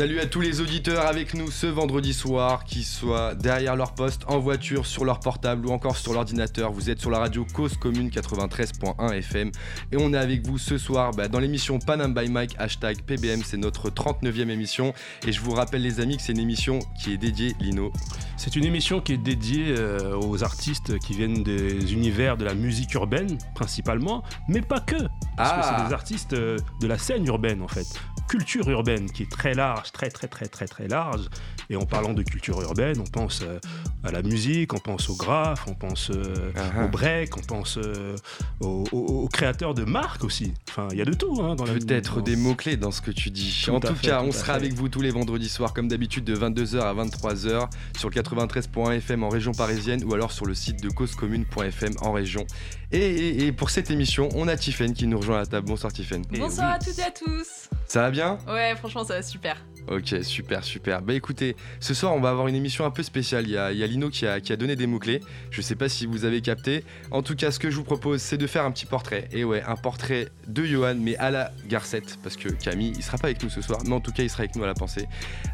Salut à tous les auditeurs avec nous ce vendredi soir, qu'ils soient derrière leur poste, en voiture, sur leur portable ou encore sur l'ordinateur. Vous êtes sur la radio Cause Commune 93.1 FM et on est avec vous ce soir bah, dans l'émission Panam by Mike, hashtag PBM, c'est notre 39e émission. Et je vous rappelle les amis que c'est une émission qui est dédiée, Lino. C'est une émission qui est dédiée euh, aux artistes qui viennent des univers de la musique urbaine principalement, mais pas que. Parce que Ah. c'est des artistes euh, de la scène urbaine en fait. Culture urbaine qui est très large, très très très très très large. Et en parlant de culture urbaine, on pense euh, à la musique, on pense au graphe, on pense euh, Ah, au break, on pense euh, aux, aux- aux créateurs de marques aussi. Enfin, il y a de tout hein, dans Peut-être dans- des mots-clés dans ce que tu dis. Tout en tout fait, cas, tout on sera fait. avec vous tous les vendredis soirs, comme d'habitude, de 22h à 23h sur le 93.1 FM en région parisienne ou alors sur le site de causecommune.fm en région. Et, et- et pour cette émission, on a Tiffen qui nous rejoint à la table. Bonsoir Tiffen. Eh Bonsoir à toutes et à tous. Ça va bien? Ouais, franchement, ça va super. Ok, super, super. Bah écoutez, ce soir on va avoir une émission un peu spéciale. Il y a, y a Lino qui a, qui a donné des mots-clés. Je sais pas si vous avez capté. En tout cas, ce que je vous propose, c'est de faire un petit portrait. Et ouais, un portrait de Johan, mais à la Garcette. Parce que Camille, il sera pas avec nous ce soir, mais en tout cas, il sera avec nous à la pensée.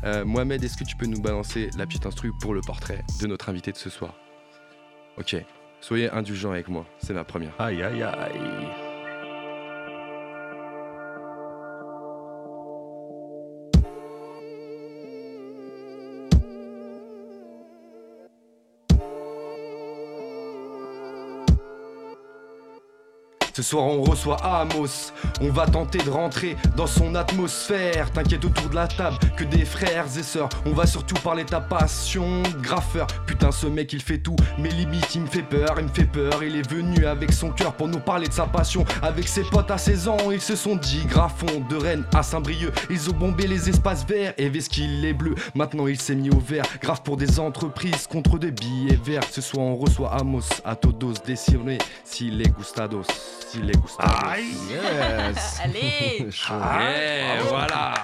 Euh, Mohamed, est-ce que tu peux nous balancer la petite instru pour le portrait de notre invité de ce soir? Ok, soyez indulgents avec moi, c'est ma première. Aïe aïe aïe. Ce soir on reçoit Amos, on va tenter de rentrer dans son atmosphère. T'inquiète autour de la table que des frères et sœurs. On va surtout parler de ta passion, graffeur. Putain ce mec il fait tout, mais limite il me fait peur, il me fait peur. Il est venu avec son cœur pour nous parler de sa passion. Avec ses potes à 16 ans, ils se sont dit graffons de Rennes à Saint-Brieuc. Ils ont bombé les espaces verts et Vesquille les bleus. Maintenant il s'est mis au vert, grave pour des entreprises contre des billets verts. Ce soir on reçoit Amos à todos décirné. S'il est gustados, s'il est gustados. Yes Allez Chaud. Eh, voilà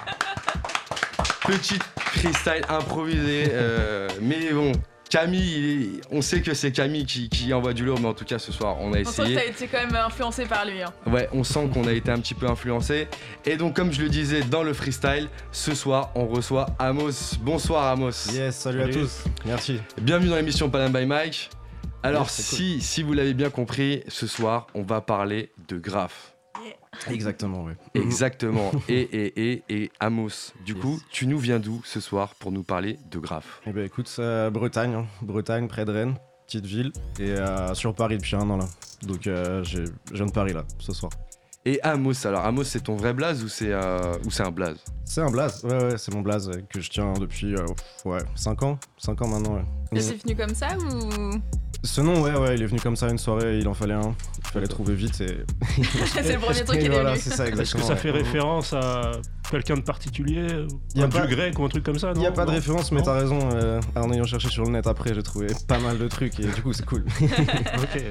Petit freestyle improvisé, euh, mais bon. Camille, on sait que c'est Camille qui, qui envoie du lourd, mais en tout cas ce soir on a On sent que essayé. t'as été quand même influencé par lui. Hein. Ouais, on sent qu'on a été un petit peu influencé. Et donc, comme je le disais dans le freestyle, ce soir on reçoit Amos. Bonsoir Amos. Yes, salut, à Salut. tous. Merci. Bienvenue dans l'émission Panam by Mike. Alors, si, si vous l'avez bien compris, ce soir on va parler de graphe. Exactement, oui. Exactement. et, et, et, et Amos, du Yes. coup, tu nous viens d'où ce soir pour nous parler de graphe Eh ben écoute, c'est Bretagne, hein. Bretagne, près de Rennes, petite ville, et euh, sur Paris depuis un an là. Donc euh, je viens de Paris là, ce soir. Et Amos, alors Amos, c'est ton vrai blaze ou c'est euh, ou c'est un blaze? C'est un blaze, ouais, ouais, c'est mon blaze euh, que je tiens depuis euh, ouais, 5 ans. 5 ans maintenant, ouais. Mais c'est venu comme ça ou? Ce nom, ouais, ouais, il est venu comme ça une soirée, il en fallait un. Il fallait trouver vite et. c'est le premier truc qui est voilà, venu c'est ça, exactement. Est-ce que ça ouais. fait référence à quelqu'un de particulier Y a Un pas- dieu grec ou un truc comme ça Il n'y a pas de référence, mais t'as raison. euh, en ayant cherché sur le net après, j'ai trouvé pas mal de trucs et du coup, c'est cool. Ok.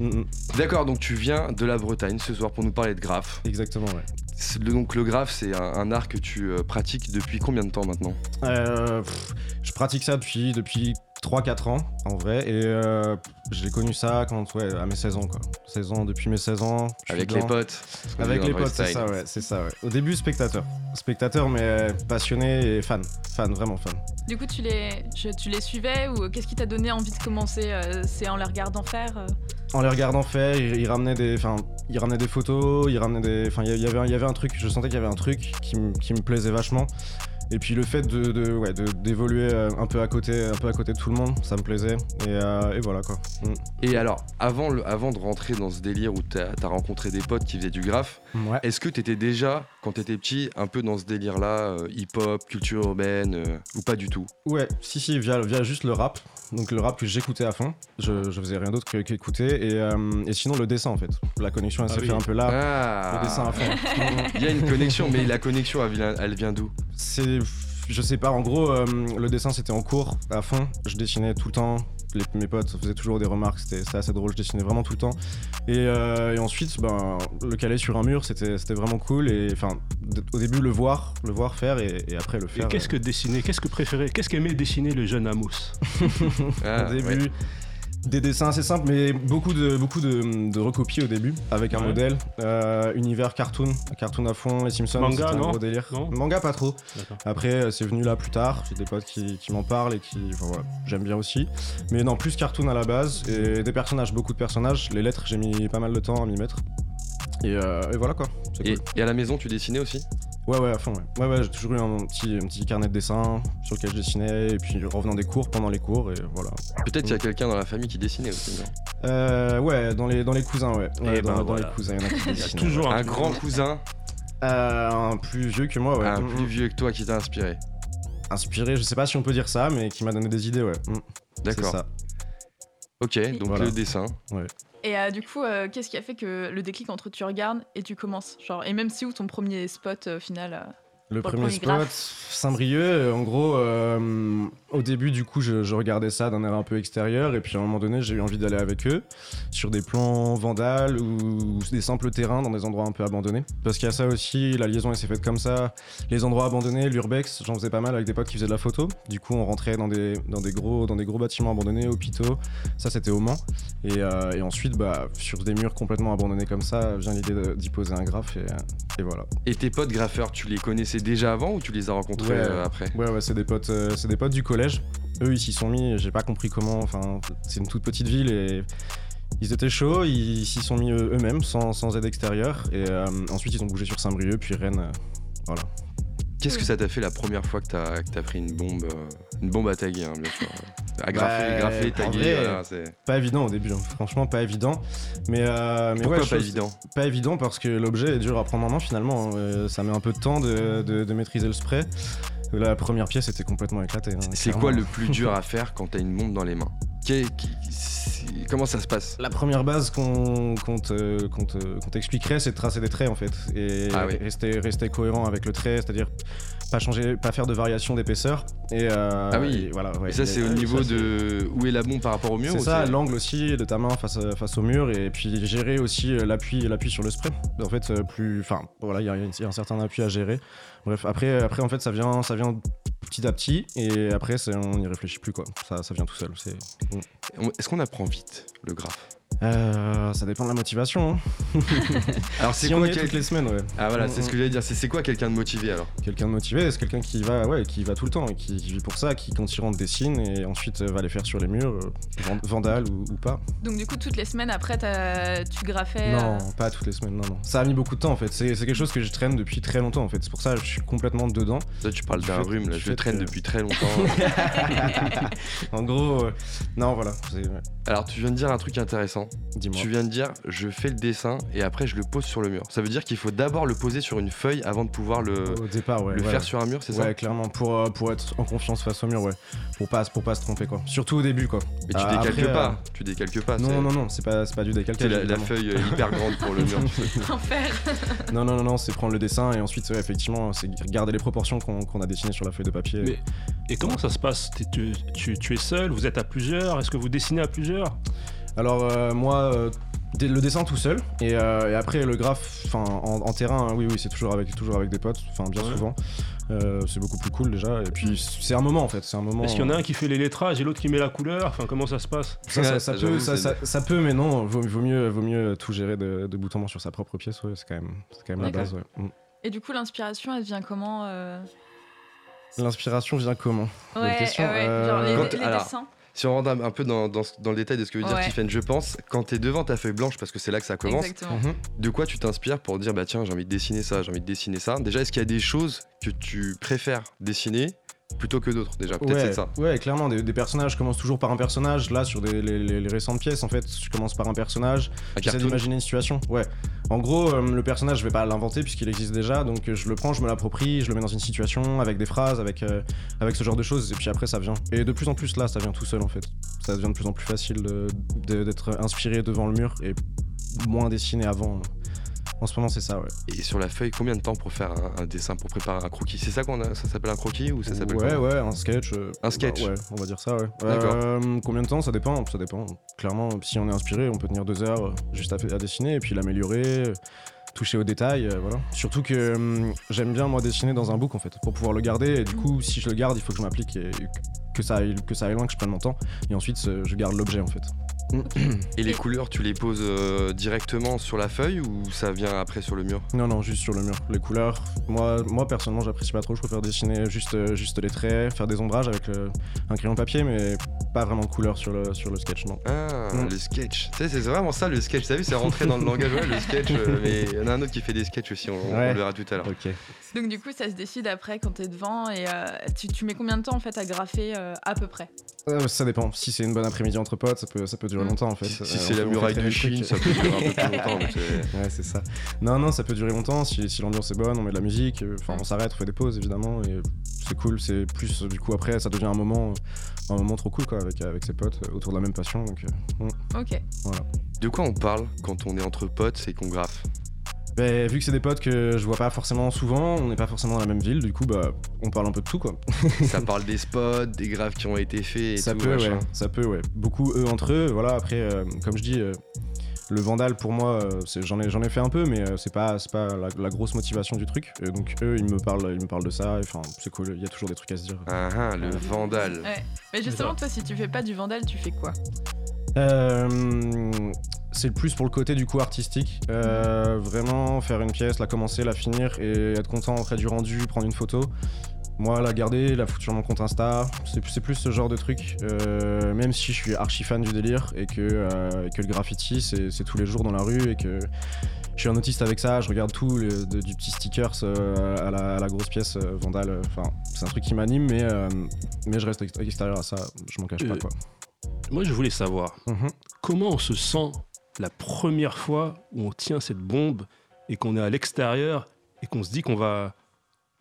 Mm, mm. D'accord, donc tu viens de la Bretagne ce soir pour nous parler de graphe. Exactement, ouais. Donc le graphe, c'est un, un art que tu euh, pratiques depuis combien de temps maintenant? Euh, pff, je pratique ça depuis, depuis 3-4 ans en vrai et euh, j'ai connu ça quand ouais, à mes 16 ans quoi. 16 ans depuis mes 16 ans. Avec dedans. les potes Avec les le potes, c'est ça ouais, c'est ça ouais. Au début spectateur. Spectateur mais passionné et fan. Fan, vraiment fan. Du coup, tu les, je- tu les suivais ou qu'est-ce qui t'a donné envie de commencer euh, C'est en les regardant faire euh En les regardant faire, il, il ramenait des, enfin, il ramenait des photos, il ramenait des, enfin, il y avait, un- il y avait un truc, je sentais qu'il y avait un truc qui, me- qui me plaisait vachement. Et puis le fait de, de- ouais, de- d'évoluer euh, un peu à côté, un peu à côté de tout le monde, ça me plaisait. Et, euh, et voilà quoi. Mm. Et alors, avant, le, avant de rentrer dans ce délire où t'as as rencontré des potes qui faisaient du graphe, Ouais. est-ce que t'étais déjà, quand t'étais petit, un peu dans ce délire-là, euh, hip-hop, culture urbaine, euh, ou pas du tout Ouais, si, si, via, via juste le rap. Donc le rap que j'écoutais à fond. Je, je faisais rien d'autre que- qu'écouter. Et, euh, et sinon, le dessin en fait. La connexion, elle Ah s'est oui. fait un peu là. Ah Le dessin à fond. Il y a une connexion, mais la connexion, elle vient, elle vient d'où? C'est je sais pas, en gros, euh, le dessin c'était en cours, à fond. Je dessinais tout le temps. Les- mes potes faisaient toujours des remarques, c'était c'était assez drôle, je dessinais vraiment tout le temps. Et, euh, et ensuite, ben, le caler sur un mur, c'était vraiment cool. Et enfin, au début, le voir, le voir faire et, et après le Et faire. qu'est-ce que dessiner? Qu'est-ce que préférer? Qu'est-ce qu'aimait dessiner le jeune Amos? Ah, au début. ouais. Des dessins assez simples, mais beaucoup de, beaucoup de, de recopies au début, avec un Ouais. modèle. Euh, univers cartoon, cartoon à fond, les Simpsons, Manga, c'était un non gros délire. Non Manga, pas trop. Après, euh, c'est venu là plus tard. J'ai des potes qui, qui m'en parlent et qui. enfin, voilà, j'aime bien aussi. Mais non, plus cartoon à la base. Et des personnages, beaucoup de personnages. Les lettres, j'ai mis pas mal de temps à m'y mettre. Et, euh, et voilà quoi. C'est Et, cool. et à la maison, tu dessinais aussi? Ouais, ouais, à fond, ouais. Ouais, ouais, j'ai toujours eu un petit, un petit carnet de dessin sur lequel je dessinais. Et puis revenant des cours, pendant les cours, et voilà. Peut-être qu'il y a quelqu'un dans la famille qui dessinait aussi. non? Euh, ouais, dans les, dans les cousins, ouais. Ouais, Eh dans, ben dans voilà. les cousins, il y en a qui dessinent. toujours un, un grand cousin, Euh, un plus vieux que moi, ouais. un Mm, plus mm. vieux que toi qui t'a inspiré. Inspiré, je sais pas si on peut dire ça, mais qui m'a donné des idées, ouais. Mm, C'est D'accord. ça. Ok, donc Voilà. le dessin. Et euh, du coup, euh, qu'est-ce qui a fait que le déclic entre tu regardes et tu commences? Genre, et même si où ton premier spot euh, final Le premier spot. Saint-Brieuc, euh, en gros, euh, au début, du coup, je, je regardais ça d'un air un peu extérieur, et puis à un moment donné, j'ai eu envie d'aller avec eux sur des plans vandales ou des simples terrains dans des endroits un peu abandonnés. Parce qu'il y a ça aussi, la liaison elle s'est faite comme ça. Les endroits abandonnés, l'urbex, j'en faisais pas mal avec des potes qui faisaient de la photo. Du coup, on rentrait dans des, dans des, gros, dans des gros bâtiments abandonnés, hôpitaux. Ça, c'était au Mans. Et, euh, et ensuite, bah, sur des murs complètement abandonnés comme ça, vient l'idée d'y poser un graphe, et, et voilà. Et tes potes graffeurs, tu les connaissais déjà avant ou tu les as rencontrés Ouais. euh, après Ouais, ouais, c'est des potes, euh, c'est des potes du collège. Eux, ils s'y sont mis. J'ai pas compris comment. Enfin, c'est une toute petite ville et ils étaient chauds. Ils s'y sont mis eux- eux-mêmes, sans, sans aide extérieure. Et euh, ensuite, ils ont bougé sur Saint-Brieuc, puis Rennes. euh, voilà. Qu'est-ce que ça t'a fait la première fois que t'as que pris une bombe euh, Une bombe à taguer, hein, bien sûr. À graffer, Bah, taguer, vrai, voilà, c'est. Pas évident au début. hein. Franchement, pas évident. Mais, euh, mais Pourquoi ouais, pas chose- évident Pas évident parce que l'objet est dur à prendre en main finalement. hein. Euh, ça met un peu de temps de, de- de maîtriser le spray. La première pièce était complètement éclatée. hein, C'est quoi le plus dur à faire quand t'as une bombe dans les mains? Comment ça se passe? La première base qu'on qu'on te- qu'on te- qu'on t'expliquerait, c'est de tracer des traits en fait. Et Ah oui. rester, rester cohérent avec le trait, c'est-à-dire pas changer, pas faire de variation d'épaisseur. Et, euh, Ah oui. et voilà, ouais. Et ça, c'est au niveau ça, de où est la bombe par rapport au mur C'est ça, l'angle aussi de ta main face, face au mur et puis gérer aussi euh, l'appui l'appui sur le spray. En fait, euh, plus, enfin voilà, il y, y a un certain appui à gérer. Bref, après, après en fait, ça vient, ça vient petit à petit et après, on n'y réfléchit plus quoi. Ça, vient tout seul. C'est, Est-ce qu'on apprend vite le graphe? Euh, ça dépend de la motivation. hein. Alors c'est Si on quoi y est quel- toutes les semaines, ouais. Ah voilà, c'est ce que j'allais dire. C'est c'est quoi quelqu'un de motivé alors? Quelqu'un de motivé, c'est quelqu'un qui va, ouais, qui va tout le temps, et qui vit pour ça, qui quand il rentre dessine et ensuite euh, va les faire sur les murs, euh, van- vandale ou, ou pas. Donc du coup, toutes les semaines après, t'as- tu graffais. Non, euh, pas toutes les semaines, non, non. Ça a mis beaucoup de temps en fait. C'est c'est quelque chose que je traîne depuis très longtemps en fait. C'est pour ça que je suis complètement dedans. Là, tu parles Du d'un rhume. Là, je le traîne depuis très longtemps. en gros, euh, non, voilà. alors, tu viens de dire un truc intéressant. Dis-moi. Tu viens de dire, je fais le dessin et après je le pose sur le mur. Ça veut dire qu'il faut d'abord le poser sur une feuille avant de pouvoir le, Au départ, ouais. le ouais. faire sur un mur, c'est Ouais, ça clairement, pour, euh, pour être en confiance face au mur, ouais. Pour pas, pour pas se tromper, quoi. Surtout au début, quoi. Mais tu Ah, décalques après, pas. euh, Tu décalques pas. c'est- Non, non, non, c'est pas, c'est pas du C'est décalcage. la, la feuille est hyper grande pour le mur. Enfer. Non, non, non, non, c'est prendre le dessin et ensuite, ouais, effectivement, c'est garder les proportions qu'on qu'on a dessinées sur la feuille de papier. Mais- Et comment ça se passe? T'es- tu, tu- tu es seul Vous êtes à plusieurs Est-ce que vous dessinez à plusieurs? Alors, euh, moi, euh, le dessin tout seul et, euh, et après le graphe, enfin, en, en terrain, hein, oui, oui, c'est toujours avec, toujours avec des potes, enfin, bien Ouais. souvent. Euh, c'est beaucoup plus cool déjà. Et puis, c'est un moment en fait, c'est un moment. Est-ce qu'il y en a un qui fait les lettrages et l'autre qui met la couleur Enfin, comment ça se passe? Ça, ça, Ouais, ça ça, peut, ça, c'est- ça- ça peut, mais non, vaut, vaut mieux, vaut mieux tout gérer de, de bout en bout sur sa propre pièce, ouais, c'est quand même, c'est quand même la base, ouais. Mm. Et du coup, l'inspiration, elle vient comment euh? L'inspiration vient comment? Ouais, question. ouais, genre les, les alors, dessins. Si on rentre un un peu dans, dans ce- dans le détail de ce que veut dire Ouais. Tiffen, je pense, quand t'es devant ta feuille blanche, parce que c'est là que ça commence, Exactement. Mhm. de quoi tu t'inspires pour dire bah tiens j'ai envie de dessiner ça, j'ai envie de dessiner ça Déjà est-ce qu'il y a des choses que tu préfères dessiner plutôt que d'autres déjà Peut-être ouais, c'est ça. ouais, clairement, des, des personnages commencent toujours par un personnage. Là, sur des, les, les- les récentes pièces, en fait, je commence par un personnage. J'essaie d'imaginer une situation. Ouais. En gros, euh, le personnage, je vais pas l'inventer puisqu'il existe déjà. Donc, euh, je le prends, je me l'approprie, je le mets dans une situation avec des phrases, avec, euh, avec ce genre de choses. Et puis après, ça vient. Et de plus en plus, là, ça vient tout seul, en fait. Ça devient de plus en plus facile d'être inspiré devant le mur et moins dessiné avant. En ce moment, c'est ça, ouais. Et sur la feuille, combien de temps pour faire un, un dessin, pour préparer un croquis? C'est ça qu'on a Ça s'appelle un croquis ou ça s'appelle Ouais, ouais, un sketch. euh, Un sketch. bah, Ouais, on va dire ça, ouais. D'accord. Euh, combien de temps? Ça dépend, ça dépend. Clairement, si on est inspiré, on peut tenir deux heures euh, juste à, dessiner et puis l'améliorer, euh, toucher aux détails, euh, voilà. Surtout que j'aime bien, moi, dessiner dans un book, en fait, pour pouvoir le garder. Et du coup, si je le garde, il faut que je m'applique et que ça, aille, que ça aille loin, que je prenne mon temps. Et ensuite, je garde l'objet, en fait. Et les couleurs, tu les poses euh, directement sur la feuille ou ça vient après sur le mur? Non, non, juste sur le mur. Les couleurs, moi, moi personnellement, j'apprécie pas trop. Je préfère dessiner juste, euh, juste les traits, faire des ombrages avec euh, un crayon papier, mais pas vraiment de couleur sur le, sur le sketch, non. Ah, Mm. le sketch. Tu sais, c'est vraiment ça le sketch. T'as vu, c'est rentré dans le langage, ouais, le sketch. euh, mais il y en a un autre qui fait des sketchs aussi, on, on Ouais. le verra tout à l'heure. Ok. Donc du coup, ça se décide après quand t'es devant et euh, tu, tu mets combien de temps en fait à graffer euh, à peu près? Euh, ça dépend. Si c'est une bonne après-midi entre potes, ça peut, ça peut durer longtemps en fait. Si, Euh, si c'est la muraille de. Chine, ça peut durer un peu plus longtemps. c'est- Ouais, c'est ça. Non, non, ça peut durer longtemps si, si l'ambiance est bonne, on met de la musique, euh, enfin on s'arrête, on fait des pauses évidemment, et c'est cool, c'est plus, du coup après ça devient un moment, un moment trop cool quoi, avec, avec ses potes euh, autour de la même passion. Donc. Ok. De quoi on parle quand on est entre potes et qu'on graffe? Ben, vu que c'est des potes que je vois pas forcément souvent, on n'est pas forcément dans la même ville, du coup bah on parle un peu de tout quoi. Ça parle des spots, des graphes qui ont été faits et ça tout. peut, machin. ouais, ça peut, ouais. Beaucoup eux entre eux, voilà. Après, euh, comme je dis, euh, le Vandal pour moi, euh, j'en ai, j'en ai fait un peu, mais euh, c'est pas, c'est pas la, la grosse motivation du truc. Et donc eux, ils me parlent, ils me parlent de ça. Enfin, c'est cool. Il y a toujours des trucs à se dire. Ah, ah, le vandal. Ouais. Mais justement, toi, si tu fais pas du vandal, tu fais quoi? C'est le plus pour le côté du coup artistique. Euh, vraiment faire une pièce, la commencer, la finir et être content après du rendu, prendre une photo. Moi, la garder, la foutre sur mon compte Insta, c'est c'est plus ce genre de truc. Euh, même si je suis archi fan du délire et que, euh, et que le graffiti, c'est c'est tous les jours dans la rue et que je suis un autiste avec ça, je regarde tout, le- de- du petit stickers euh, à, la, à la grosse pièce euh, Vandal. Enfin, c'est un truc qui m'anime, mais, euh, mais je reste ex- extérieur à ça, je m'en cache pas Euh, quoi. Moi, je voulais savoir Mhm. comment on se sent la première fois où on tient cette bombe et qu'on est à l'extérieur et qu'on se dit qu'on va,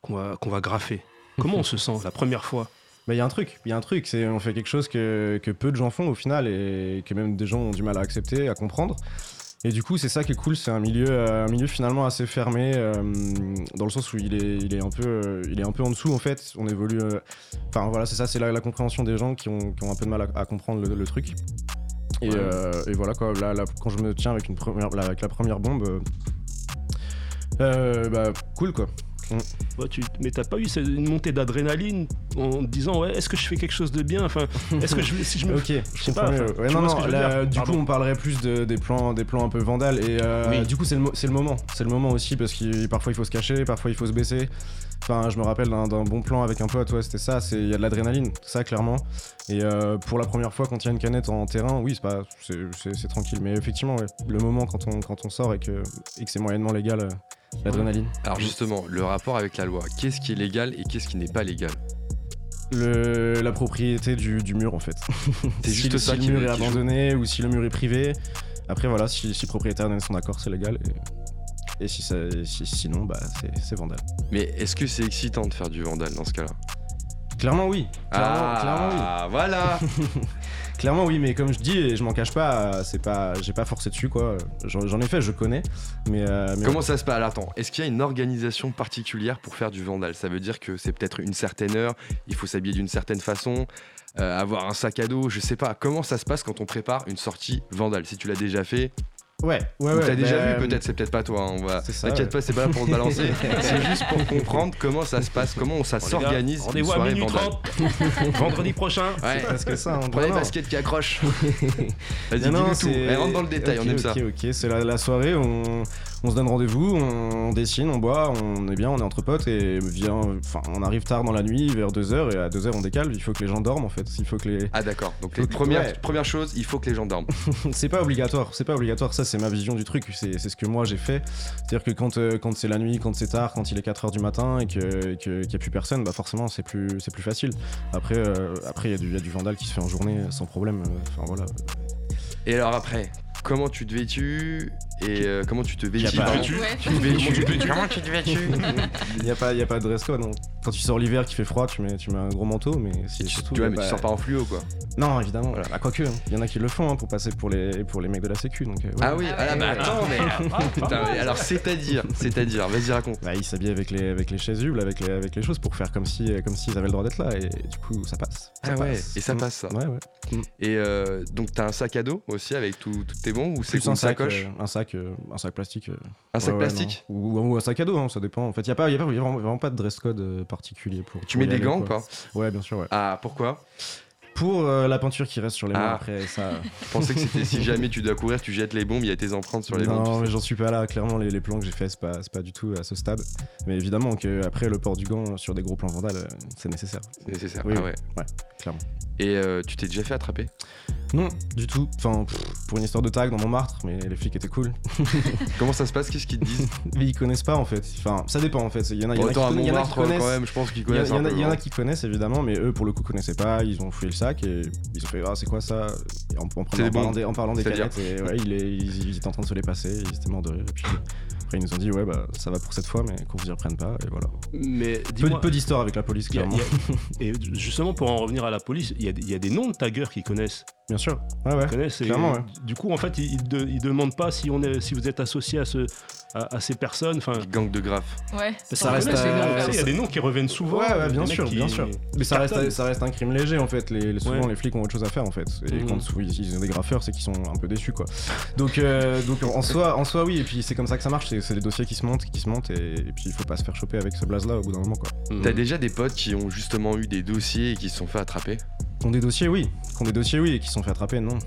qu'on va, qu'on va graffer? Comment on se sent la première fois? Bah, il y a un truc, il y a un truc, c'est on fait quelque chose que, que peu de gens font au final et que même des gens ont du mal à accepter, à comprendre. Et du coup, c'est ça qui est cool, c'est un milieu, euh, un milieu finalement assez fermé, euh, dans le sens où il est, il est un peu, euh, il est un peu en dessous en fait. On évolue. euh, Enfin voilà, c'est ça, c'est la, la compréhension des gens qui ont, qui ont un peu de mal à, à comprendre le, le truc. Et, voilà quoi. Là, là, quand je me tiens avec une première, là, avec la première bombe, bah cool quoi. Ouais, tu, Mais t'as pas eu une montée d'adrénaline en te disant ouais, est-ce que je fais quelque chose de bien? Enfin, est-ce que je, si je me Ok, je sais pas, enfin, Ouais, non, non, là, du coup, on parlerait plus de, des, plans, des plans un peu vandales. Et euh, Oui. du coup, c'est le, le moment. C'est le moment aussi parce que parfois il faut se cacher, parfois il faut se baisser. Enfin, je me rappelle d'un bon plan avec un pote, ouais, c'était ça. Il y a de l'adrénaline, ça, clairement. Et euh, pour la première fois, quand il y a une canette en terrain, oui, c'est pas, c'est- tranquille. Mais effectivement, ouais, le moment quand on, quand on sort et que, et que c'est moyennement légal, euh, l'adrénaline. Alors justement, le rapport avec la loi, qu'est-ce qui est légal et qu'est-ce qui n'est pas légal? Le, la propriété du, du mur en fait. C'est si, juste ça si qui le mur est abandonné ou si le mur est privé. Après voilà, si, si le propriétaire donne son accord, c'est légal. Et, et si ça, si- sinon, bah c'est c'est vandal. Mais est-ce que c'est excitant de faire du vandal dans ce cas-là? Clairement oui. Clairement, clairement oui. Ah, voilà Clairement oui, mais comme je dis, et je m'en cache pas, euh, c'est pas, j'ai pas forcé dessus quoi. J'en j'en ai fait, je connais. Mais, euh, mais Comment ça se passe? Alors, Attends, est-ce qu'il y a une organisation particulière pour faire du vandal? Ça veut dire que c'est peut-être une certaine heure, il faut s'habiller d'une certaine façon, euh, avoir un sac à dos, je sais pas. Comment ça se passe quand on prépare une sortie vandal? Si tu l'as déjà fait, ouais, ouais, ou ouais. t'as déjà bah, vu, peut-être c'est peut-être pas toi. hein, on va... C'est ça, T'inquiète ouais. pas, c'est pas là pour te balancer. c'est juste pour comprendre comment ça se passe, comment ça s'organise une Rendez-vous à minuit vandal. 30, vendredi prochain. Ouais. C'est presque ça. hein. Prenez les baskets qui accrochent. Vas-y, dis-nous tout. c'est- rentre dans le détail, Ok, on aime ok, ça. Ok, c'est la, la soirée, on, on se donne rendez-vous, on dessine, on boit, on est bien, on est entre potes et vient, enfin, on arrive tard dans la nuit, vers 2h, et à 2h on décale, il faut que les gens dorment en fait. Il faut que les... Ah d'accord, donc Faut les que- premières, ouais. première chose, il faut que les gens dorment. c'est pas obligatoire, c'est pas obligatoire, ça c'est ma vision du truc, c'est ce que moi j'ai fait. C'est-à-dire que quand, euh, quand c'est la nuit, quand c'est tard, quand il est 4h du matin et que- que- qu'il n'y a plus personne, bah forcément c'est plus, facile. Après, euh, après il y, a du- il y a du vandal qui se fait en journée sans problème, euh, enfin voilà. Et alors après, comment tu te vêtus? Et euh, comment tu te vêtis pas- Ouais. Tu te vêtis Comment tu te vêtis Comment tu te vêtis Il n'y a, pas- y a pas de dress code. non. Quand tu sors l'hiver qui fait froid, tu mets, tu mets un gros manteau, mais c'est Tu, a mais tu sors pas en fluo quoi. Non, évidemment. Ah, quoique, il y en a qui le font hein, pour passer pour les, pour les mecs de la Sécu. Donc, euh, ouais. Ah oui, Ah ah ouais. attends, mais. Putain, alors c'est-à-dire, c'est-à-dire, vas-y raconte. Bah, ils s'habillent avec les, avec les chasubles, avec les, avec les choses pour faire comme si, comme s'ils avaient le droit d'être là. Et du coup, ça passe. Ça Ah ouais, passe. et ça Mm. passe ça. Ouais, ouais. Et euh, donc t'as un sac à dos aussi avec tout, tout tes bons ou c'est une sac, sacoche euh, un sac, euh, un sac plastique. euh, Un sac ouais, plastique ou, ou un sac à dos, hein, ça dépend. En fait, il y a pas, y a pas, y a vraiment, vraiment pas de dress code euh, particulier pour. Tu pour mets des aller, gants ou pas? Ouais, bien sûr, ouais. Ah, pourquoi? Pour euh, la peinture qui reste sur les mains Ah. après, ça. Je pensais que c'était si jamais tu dois courir, tu jettes les bombes, il y a tes empreintes sur les bombes. non, mais sais. j'en suis pas là. Clairement, les, les plans que j'ai faits, c'est pas, pas du tout à ce stade. Mais évidemment que après le port du gant sur des gros plans vandales, euh, c'est nécessaire. C'est nécessaire. Oui, ah oui. ouais. clairement. Et euh, tu t'es déjà fait attraper? Non, du tout. Enfin, pff, pour une histoire de tag dans Montmartre, mais les flics étaient cool. Comment ça se passe? Qu'est-ce qu'ils te disent? Mais ils connaissent pas en fait. Enfin, ça dépend en fait. Il y en a, qui connaissent. Il y, en- a, qui connaissent évidemment, mais eux pour le coup connaissaient pas. Ils ont fouillé le sac et ils ont fait Ah, c'est quoi ça? En, parlant des, en parlant des C'est-à-dire? canettes, et ouais, il est- ils, ils étaient en train de se les passer, ils étaient morts de rire. Et puis après, ils nous ont dit Ouais, bah ça va pour cette fois, mais qu'on vous y reprenne pas. Et voilà. Mais Peu, peu d'histoire avec la police, a- clairement. a- et justement pour en revenir à la police, il y, a des- il y a des noms de taggeurs qui connaissent. Bien sûr. Ouais, ouais. clairement, ouais. Du coup, en fait, ils, ils de- ils demandent pas si, on est, si vous êtes associé à, ce, à, à ces personnes. Enfin, Gang de graphes. Ouais. Ça reste à- il y a des noms qui reviennent souvent. Ouais, ouais, bien sûr, bien sûr. Mais ça reste, ça reste un crime léger en fait. Les, les- souvent, Ouais. les flics ont autre chose à faire en fait. Et Mhm. quand ils, ils ont des graffeurs, c'est qu'ils sont un peu déçus quoi. Donc, euh, donc en, soi, en soi, oui. Et puis c'est comme ça que ça marche. C'est c'est des dossiers qui se montent, qui se montent. Et, et puis il faut pas se faire choper avec ce blaze là au bout d'un moment quoi. Mhm. T'as déjà des potes qui ont justement eu des dossiers et qui se sont fait attraper? Qui ont des dossiers, oui. Qui ont des dossiers, oui. Et qui se sont fait attraper, non.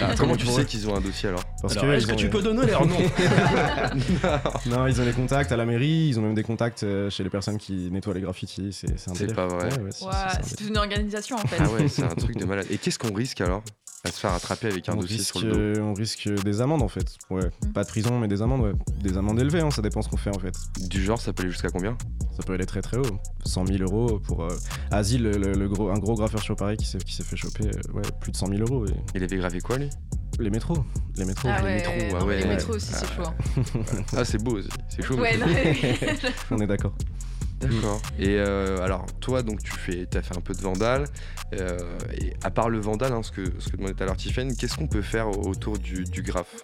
Ah, Comment tu sais qu'ils ont un dossier alors Parce Alors, que est-ce que tu les- peux donner leur nom Non, ils ont des contacts à la mairie. Ils ont même des contacts euh, chez les personnes qui nettoient les graffitis. C'est c'est un C'est délire. pas vrai. Ouais, ouais, c'est une organisation en fait. Ah ouais, c'est un truc de malade. Et qu'est-ce qu'on risque alors À se faire attraper avec un on dossier risque, sur le dos? on risque des amendes en fait. Ouais. Mm. Pas de prison, mais des amendes, ouais. Des amendes élevées, hein, ça dépend ce qu'on fait en fait. Du genre, ça peut aller jusqu'à combien? Ça peut aller très très haut. 100 000 euros pour euh, Asile, le, le- le gros, un gros graffeur sur Paris qui s'est qui s'est fait choper. euh, ouais, plus de 100 000 euros. Et- Il avait gravé quoi lui? Les métros. Les métros. Ah les ouais, métros, ah ouais, les ouais. métros aussi, c'est Ah chaud. hein. Ah, c'est beau aussi. C'est chaud. Non, On est d'accord. D'accord. Et euh, alors, toi, donc, tu fais, as fait un peu de vandal. euh, et à part le vandal, hein, ce, que, ce que demandait tout à l'heure Tiffen, qu'est-ce qu'on peut faire autour du, du graphe?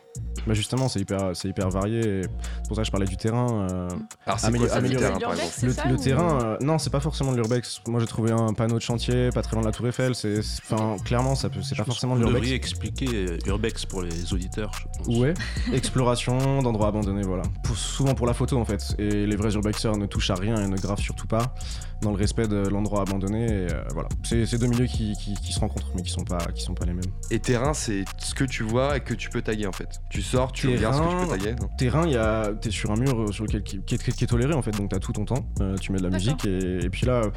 Bah justement, c'est hyper, c'est hyper varié. C'est pour ça que je parlais du terrain. euh, Alors, c'est Amélior- quoi améliorer terrain, le, ça, le ou- terrain, euh, non, c'est pas forcément de l'urbex. Moi, j'ai trouvé un panneau de chantier pas très loin de la Tour Eiffel. C'est, c'est- enfin, clairement, ça peut, c'est pas forcément de Vous l'urbex. devriez expliquer euh, Urbex pour les auditeurs. je pense. Ouais, exploration d'endroits abandonnés, voilà. Pour- souvent pour la photo en fait. Et les vrais urbexers ne touchent à rien et ne gravent surtout pas dans le respect de l'endroit abandonné. Et euh, voilà, c'est c'est deux milieux qui, qui- qui se rencontrent mais qui sont pas, qui sont pas les mêmes. Et terrain, c'est ce que tu vois et que tu peux taguer en fait. Tu sors, tu regardes ce que tu Terrain, peux taguer. non Terrain, il y a, t'es sur un mur euh, sur lequel qui, qui est, qui est toléré en fait, donc t'as tout ton temps. Euh, tu mets de la musique et, et puis là, euh,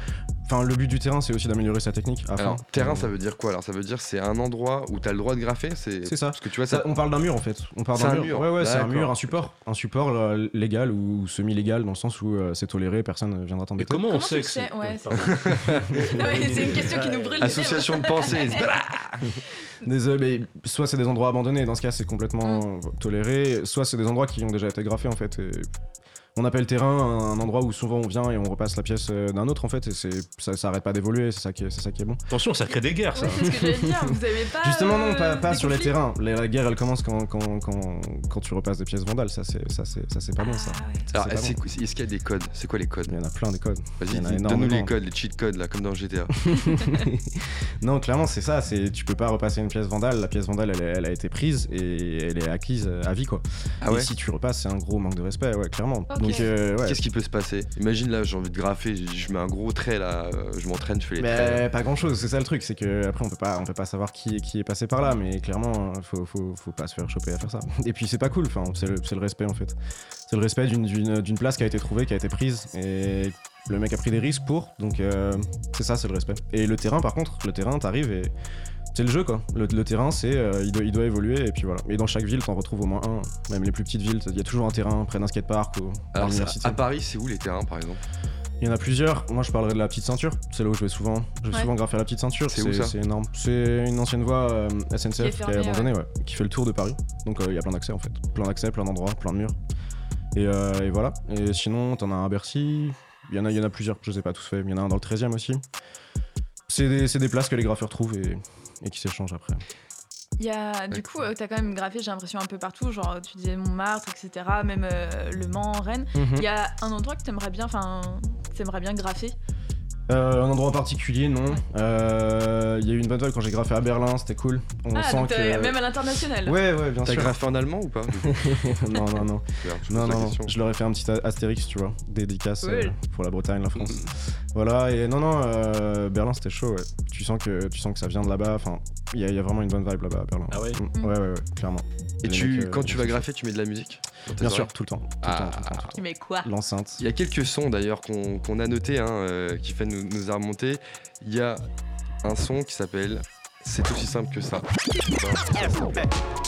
enfin le but du terrain c'est aussi d'améliorer sa technique. à Alors, fond. terrain, Euh, ça veut dire quoi Alors, ça veut dire c'est un endroit où t'as le droit de graffer C'est C'est ça. Parce que tu vois, Ça, ça. on parle d'un mur en fait. On parle C'est d'un un mur. mur. Ouais, ouais, c'est un mur, un support. Un support légal ou semi-légal dans le sens où euh, c'est toléré, personne ne viendra Et t'embêter. comment, on sait que Ouais, c'est une question qui nous brûle. Association de pensée. Désolé, mais soit c'est des endroits abandonnés, dans ce cas c'est complètement Mm. toléré, soit c'est des endroits qui ont déjà été graffés en fait. et on appelle terrain un endroit où souvent on vient et on repasse la pièce euh, d'un autre en fait, et c'est, ça, ça arrête pas d'évoluer, c'est ça, qui est, c'est ça qui est bon. Attention, ça crée des guerres, ça. Ouais, c'est ce que j'allais dire. Vous avez pas. Justement, non, euh, pas, pas des sur les terrains. La, la guerre elle commence quand, quand, quand, quand tu repasses des pièces vandales, ça c'est, ça, c'est, ça, c'est pas bon ça. Ah ouais. Alors, C'est pas c'est- est-ce qu'il y a des codes? C'est quoi les codes? Il y en a plein des codes. Vas-y, Il y en a dis- donne-nous les codes, les cheat codes là, comme dans GTA. non, clairement, c'est ça. C'est tu peux pas repasser une pièce vandale. La pièce vandale, elle, est- elle a été prise et elle est acquise euh, à vie, quoi. Ah et ouais? si tu repasses, c'est un gros manque de respect, ouais, clairement. Ok. Donc, euh, ouais. Qu'est-ce qui peut se passer? Imagine là, j'ai envie de graffer, je je mets un gros trait là, euh, je m'entraîne, je fais les traits. Mais pas grand chose, c'est ça le truc, c'est que après on peut pas, on peut pas savoir qui, qui est passé par là, mais clairement euh, faut, faut, faut pas se faire choper à faire ça. Et puis c'est pas cool, enfin c'est le, c'est le respect en fait. C'est le respect d'une- d'une d'une place qui a été trouvée, qui a été prise, et le mec a pris des risques pour, donc euh, c'est ça, c'est le respect. Et le terrain par contre, le terrain t'arrives et c'est le jeu quoi. Le, le terrain c'est, euh, il, doit, il doit évoluer et puis voilà. Et dans chaque ville t'en retrouves au moins un, même les plus petites villes, il y a toujours un terrain près d'un skatepark ou à l'université. à Paris, c'est où les terrains par exemple? Il y en a plusieurs. Moi, je parlerai de la petite ceinture. C'est là où je vais souvent. Je vais Ouais. souvent graffer la petite ceinture. C'est où, ça? C'est énorme. C'est une ancienne voie euh, SNCF qui, fermée, est abandonnée, ouais. qui fait le tour de Paris. Donc euh, il y a plein d'accès en fait. Plein d'accès, plein d'endroits, plein de murs. Et, euh, et voilà. Et sinon, t'en as un à Bercy. Il y en a, il y en a plusieurs. Je les ai pas tous faits. Il y en a un dans le 13 e aussi. C'est des, c'est des places que les graffeurs trouvent et, et qui s'échangent après. Il y a, du coup, euh, t'as quand même graffé, j'ai l'impression, un peu partout. Genre, tu disais Montmartre, etc. Même euh, Le Mans, Rennes. Mhm. Il y a un endroit que t'aimerais bien, enfin, que t'aimerais bien graffer. Euh, un endroit en particulier, non. Euh, Il y a eu une bonne vibe quand j'ai graffé à Berlin, c'était cool. On ah, sent donc t'as- que. même à l'international. Ouais, ouais, bien T'as sûr. graffé en allemand ou pas non, non, non. Non, non. Je leur ai fait un petit a- astérix, tu vois, dédicace euh, pour la Bretagne, la France. voilà, et non, non, euh, Berlin c'était chaud, ouais. Tu sens que, tu sens que ça vient de là-bas, enfin, il y, a- il y a vraiment une bonne vibe là-bas à Berlin. Ah ouais Mm, Ouais, ouais, ouais, clairement. Et tu, mecs, euh, quand tu vas graffer, tu mets de la musique? Bien sûr, tout le temps. Tout le Ah. temps, tout le temps, tout le temps. Mais quoi L'enceinte. Il y a quelques sons d'ailleurs qu'on qu'on a notés, hein, euh, qui fait nous, nous a remonté. Il y a un son qui s'appelle C'est aussi simple que ça.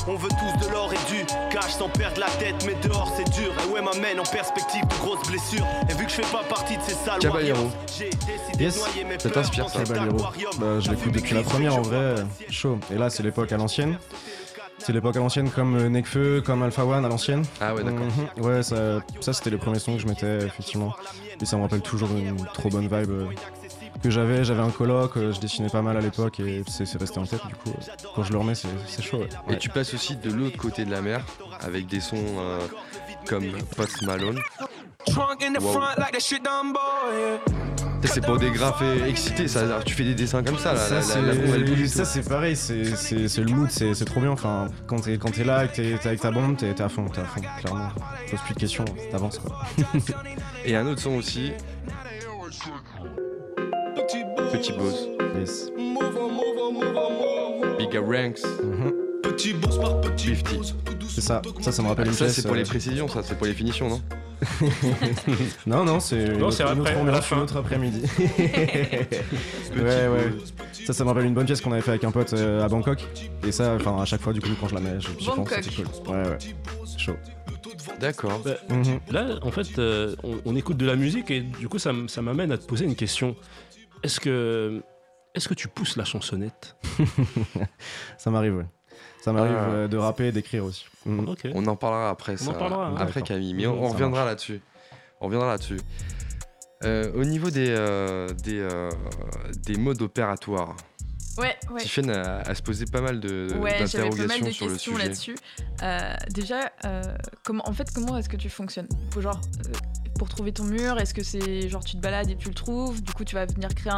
On veut tous de l'or et du cash sans perdre la tête, mais dehors c'est dur. Et ouais, m'amène en perspective de grosses blessures. Et vu que je fais pas partie de ces salles Caballero. warriors, j'ai décidé Yes. de noyer mes Ça peurs t'inspire, dans ça, cet Caballero. aquarium. Bah, je l'écoute depuis la première en vrai, chaud. Et là, c'est l'époque à l'ancienne. C'est l'époque à l'ancienne comme euh, Nekfeu, comme Alpha One à l'ancienne. Ah ouais, d'accord. Mhm. Ouais, ça, ça c'était les premiers sons que je mettais, effectivement. Et ça me rappelle toujours une trop bonne vibe euh, que j'avais. J'avais un coloc, euh, je dessinais pas mal à l'époque et c'est resté en tête, du coup. euh, Quand je le remets, c'est c'est chaud. ouais. Et Ouais. tu passes aussi de l'autre côté de la mer avec des sons euh, comme Post Malone. Trunk in the Wow. C'est pour des graphes excités, ça, tu fais des dessins comme ça, là, Ça, c'est- pareil, c'est le mood, c'est trop bien. Enfin, quand t'es quand là, et que t'es avec ta bombe, t'es à fond, t'es à fond, clairement. Pose plus de questions, t'avances quoi. Et un autre son aussi, Petit Boss, Yes. Bigger Ranks, Mhm. Petit boss par petit 50. C'est ça, ça, ça me rappelle une Ça, pièce. c'est pour les euh, précisions, ça, c'est pour les finitions, non Non, non, c'est une, Non, autre- c'est une après, autre à la ambiance, fin. une autre après-midi. ouais, ouais. Ça, ça me rappelle une bonne pièce qu'on avait fait avec un pote euh, à Bangkok. Et ça, enfin, à chaque fois, du coup, quand je la mets, je- j'y pense, Bangkok. c'est cool. Ouais, ouais. C'est chaud. D'accord. Mhm. Là, en fait, euh, on, on écoute de la musique et du coup, ça, m- ça m'amène à te poser une question. Est-ce que, est-ce que tu pousses la chansonnette? Ça m'arrive, ouais. Ça m'arrive Ah. euh, de rapper et d'écrire aussi. On en parlera après On ça. en parlera, hein. après. Camille, mais on, reviendra là-dessus. On reviendra là-dessus. Euh, au niveau des, euh, des, euh, des modes opératoires, Ouais, ouais. Tiffen a, a se posé pas mal de Ouais, j'avais pas mal d'interrogations de sur le questions sujet. là-dessus. Euh, déjà, euh, comment, en fait, comment est-ce que tu fonctionnes? Faut genre, euh, pour trouver ton mur, est-ce que c'est genre tu te balades et tu le trouves? Du coup, tu vas venir créer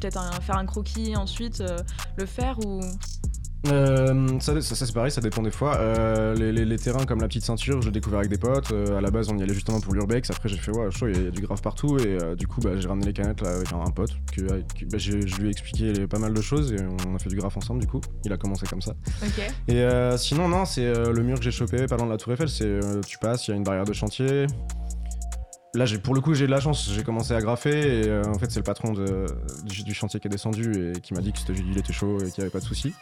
peut-être un- faire un croquis et ensuite euh, le faire ou? Euh, ça, ça, ça, c'est pareil, ça dépend des fois. Euh, les, les- les terrains comme la petite ceinture, j'ai découvert avec des potes. Euh, à la base, on y allait justement pour l'urbex. Après, j'ai fait ouais, chaud, il y, a- il y a du grave partout. Et euh, du coup, bah, j'ai ramené les canettes là, avec un, un pote. Que, que- bah, j'ai- je lui ai expliqué les- pas mal de choses et on a fait du graphe ensemble. Du coup, il a commencé comme ça. Et euh, sinon, non, c'est euh, le mur que j'ai chopé pas loin de la Tour Eiffel. C'est euh, tu passes, il y a une barrière de chantier. Là, j'ai pour le coup, j'ai de la chance. J'ai commencé à graffer et euh, en fait, c'est le patron de- du, du chantier qui est descendu et qui m'a dit que c'était il était chaud et qu'il n'y avait pas de souci.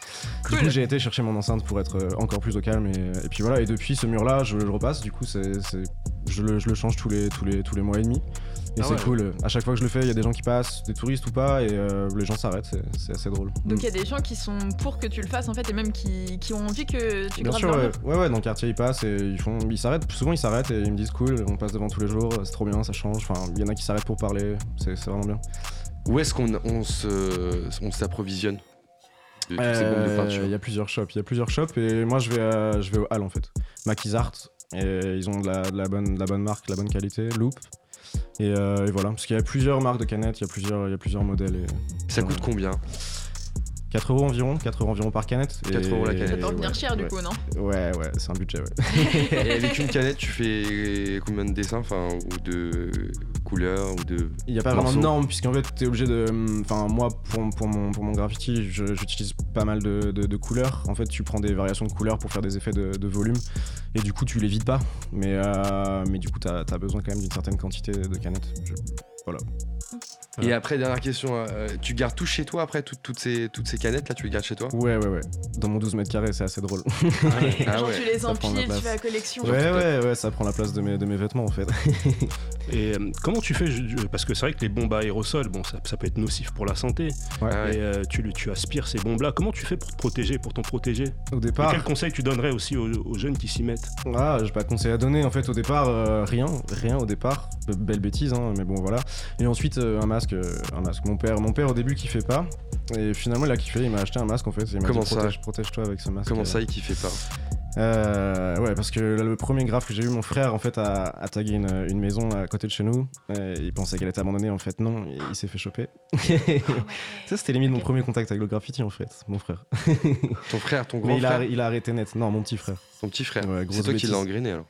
Du coup, j'ai été chercher mon enceinte pour être euh, encore plus au calme et, et puis voilà. Et depuis ce mur-là, je le repasse. Du coup, c'est, je, le, je le change tous les, tous les, tous les mois et demi. Et Ah c'est ouais. cool. À chaque fois que je le fais, il y a des gens qui passent, des touristes ou pas, et euh, les gens s'arrêtent. C'est, c'est assez drôle. Donc il y a des gens qui sont pour que tu le fasses en fait et même qui, qui ont envie que tu Bien sûr, ouais. ouais, ouais, dans le quartier ils passent et ils font, ils s'arrêtent. Souvent ils s'arrêtent et ils me disent cool, on passe devant tous les jours, c'est trop bien, ça change. Enfin, il y en a qui s'arrêtent pour parler, c'est c'est vraiment bien. Où est-ce qu'on on se, on s'approvisionne Euh, Il y a plusieurs shops, il y a plusieurs shops et moi je vais, à- je vais au Hall en fait. Maquis Art et ils ont de la, de la bonne, de la bonne marque, de la bonne qualité, Loop. Et, euh, et voilà, parce qu'il y a plusieurs marques de canettes, il y a plusieurs, il y a plusieurs modèles. Et Ça coûte combien? 4 euros environ, 4 euros environ par canette. 4 et- euros la canette. Ça doit revenir ouais, cher du ouais. coup, non Ouais, ouais, c'est un budget, ouais. Et avec une canette, tu fais combien de dessins, enfin, ou de couleurs, ou de. Il n'y a pas vraiment de normes, puisqu'en fait, tu es obligé de. Enfin, moi, pour, pour, mon, pour mon graffiti, j'utilise pas mal de, de- de couleurs. En fait, tu prends des variations de couleurs pour faire des effets de, de volume, et du coup, tu les vides pas. Mais, euh, mais du coup, tu as, besoin quand même d'une certaine quantité de canettes. Je- Voilà. Et après, dernière question, euh, tu gardes tout chez toi après, toutes, toutes, ces, toutes ces canettes là, tu les gardes chez toi? Ouais, ouais, ouais. Dans mon 12 mètres carrés, c'est assez drôle. Ah Genre ouais, tu les empiles, tu fais la collection. Ouais, ouais, ouais, ça prend la place de mes, de mes vêtements en fait. Et euh, comment tu fais je- Parce que c'est vrai que les bombes à aérosol, bon, ça, ça peut être nocif pour la santé. Ouais. Ah ouais. Et euh, tu, tu aspires ces bombes-là. Comment tu fais pour te protéger, pour t'en protéger? Au Et départ, quel conseil tu donnerais aussi aux, aux jeunes qui s'y mettent? Ah, j'ai pas de conseil à donner. En fait, au départ, euh, rien, rien au départ. Be- Belle bêtise, hein, mais bon, voilà. Et ensuite, euh, un masque, euh, un masque. Mon père, mon père au début kiffait pas. Et finalement, il a kiffé. Il m'a acheté un masque en fait. et Il m'a Comment dit, ça protège, protège-toi avec ce masque. Comment Euh, ça, il kiffait pas Euh, ouais, parce que là, le premier graphe que j'ai eu, mon frère en fait a, a tagué une, une maison à côté de chez nous. Et il pensait qu'elle était abandonnée, en fait non, et il s'est fait choper. ça c'était limite mon premier contact avec le graffiti en fait, mon frère. Ton frère, ton grand Mais il a, frère, il a arrêté net. Non, mon petit frère. Ton petit frère. Ouais, c'est toi qui l'as engrainé alors.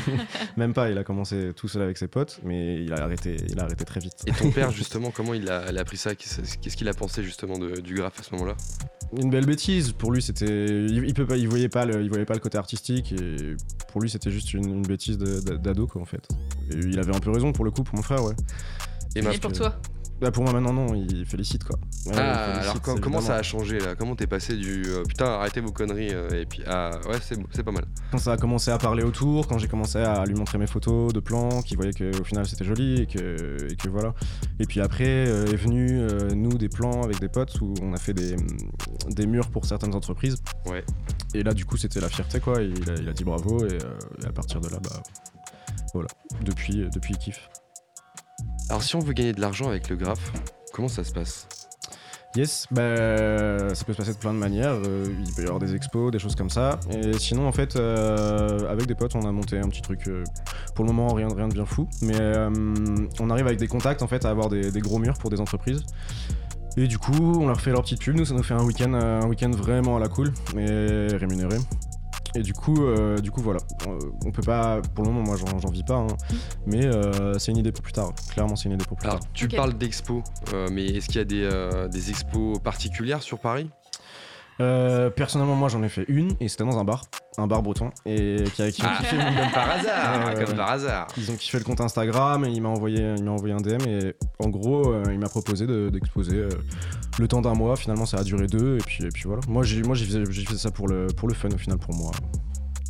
Même pas, il a commencé tout seul avec ses potes, mais il a arrêté, il a arrêté très vite. Et ton père, justement, comment il a, il a pris ça? Qu'est-ce qu'il a pensé justement de- du graphe à ce moment-là? Une belle bêtise. Pour lui, c'était, il, il peut pas, il voyait pas, le, il voyait pas le côté artistique et pour lui, c'était juste une, une bêtise d'ado quoi en fait. Et il avait un peu raison pour le coup, pour mon frère, ouais. Et pour toi? Bah pour moi maintenant non, il félicite quoi. Ouais, Ah, félicite, alors com- comment ça a changé là? Comment t'es passé du euh, putain arrêtez vos conneries euh, et puis ah ouais c'est c'est pas mal. Quand ça a commencé à parler autour, quand j'ai commencé à lui montrer mes photos de plans, qu'il voyait qu'au final c'était joli et que, et que voilà. Et puis après euh, est venu nous des plans avec des potes où on a fait des, des murs pour certaines entreprises. Ouais. Et là du coup c'était la fierté quoi. Il, a, il a dit bravo et, et à partir de là bah voilà. Depuis, depuis il kiffe. Alors si on veut gagner de l'argent avec le graphe, comment ça se passe? Yes, bah, ça peut se passer de plein de manières. Euh, il peut y avoir des expos, des choses comme ça. Et sinon, en fait, euh, avec des potes, on a monté un petit truc. euh, pour le moment, rien, rien de bien fou. Mais on arrive avec des contacts, en fait, à avoir des, des gros murs pour des entreprises. Et du coup, on leur fait leur petite pub. Nous, ça nous fait un week-end, week-end vraiment à la cool, mais rémunéré. Et du coup, euh, du coup, voilà. Euh, on peut pas, pour le moment, moi, j'en j'en vis pas, hein. mais euh, c'est une idée pour plus tard. Clairement, c'est une idée pour plus Alors tard. tu parles d'expos, euh, mais est-ce qu'il y a des, euh, des expos particulières sur Paris? Euh, personnellement, moi j'en ai fait une et c'était dans un bar, un bar breton, et qui a, qui a kiffé mon- comme par hasard, comme ouais. par hasard. Ils ont kiffé le compte Instagram et il m'a envoyé, il m'a envoyé un DM et en gros euh, il m'a proposé de- d'exposer euh, le temps d'un mois. Finalement ça a duré deux et puis, et puis voilà. Moi j'ai moi j'ai fait, j'ai fait ça pour le, pour le fun au final pour moi,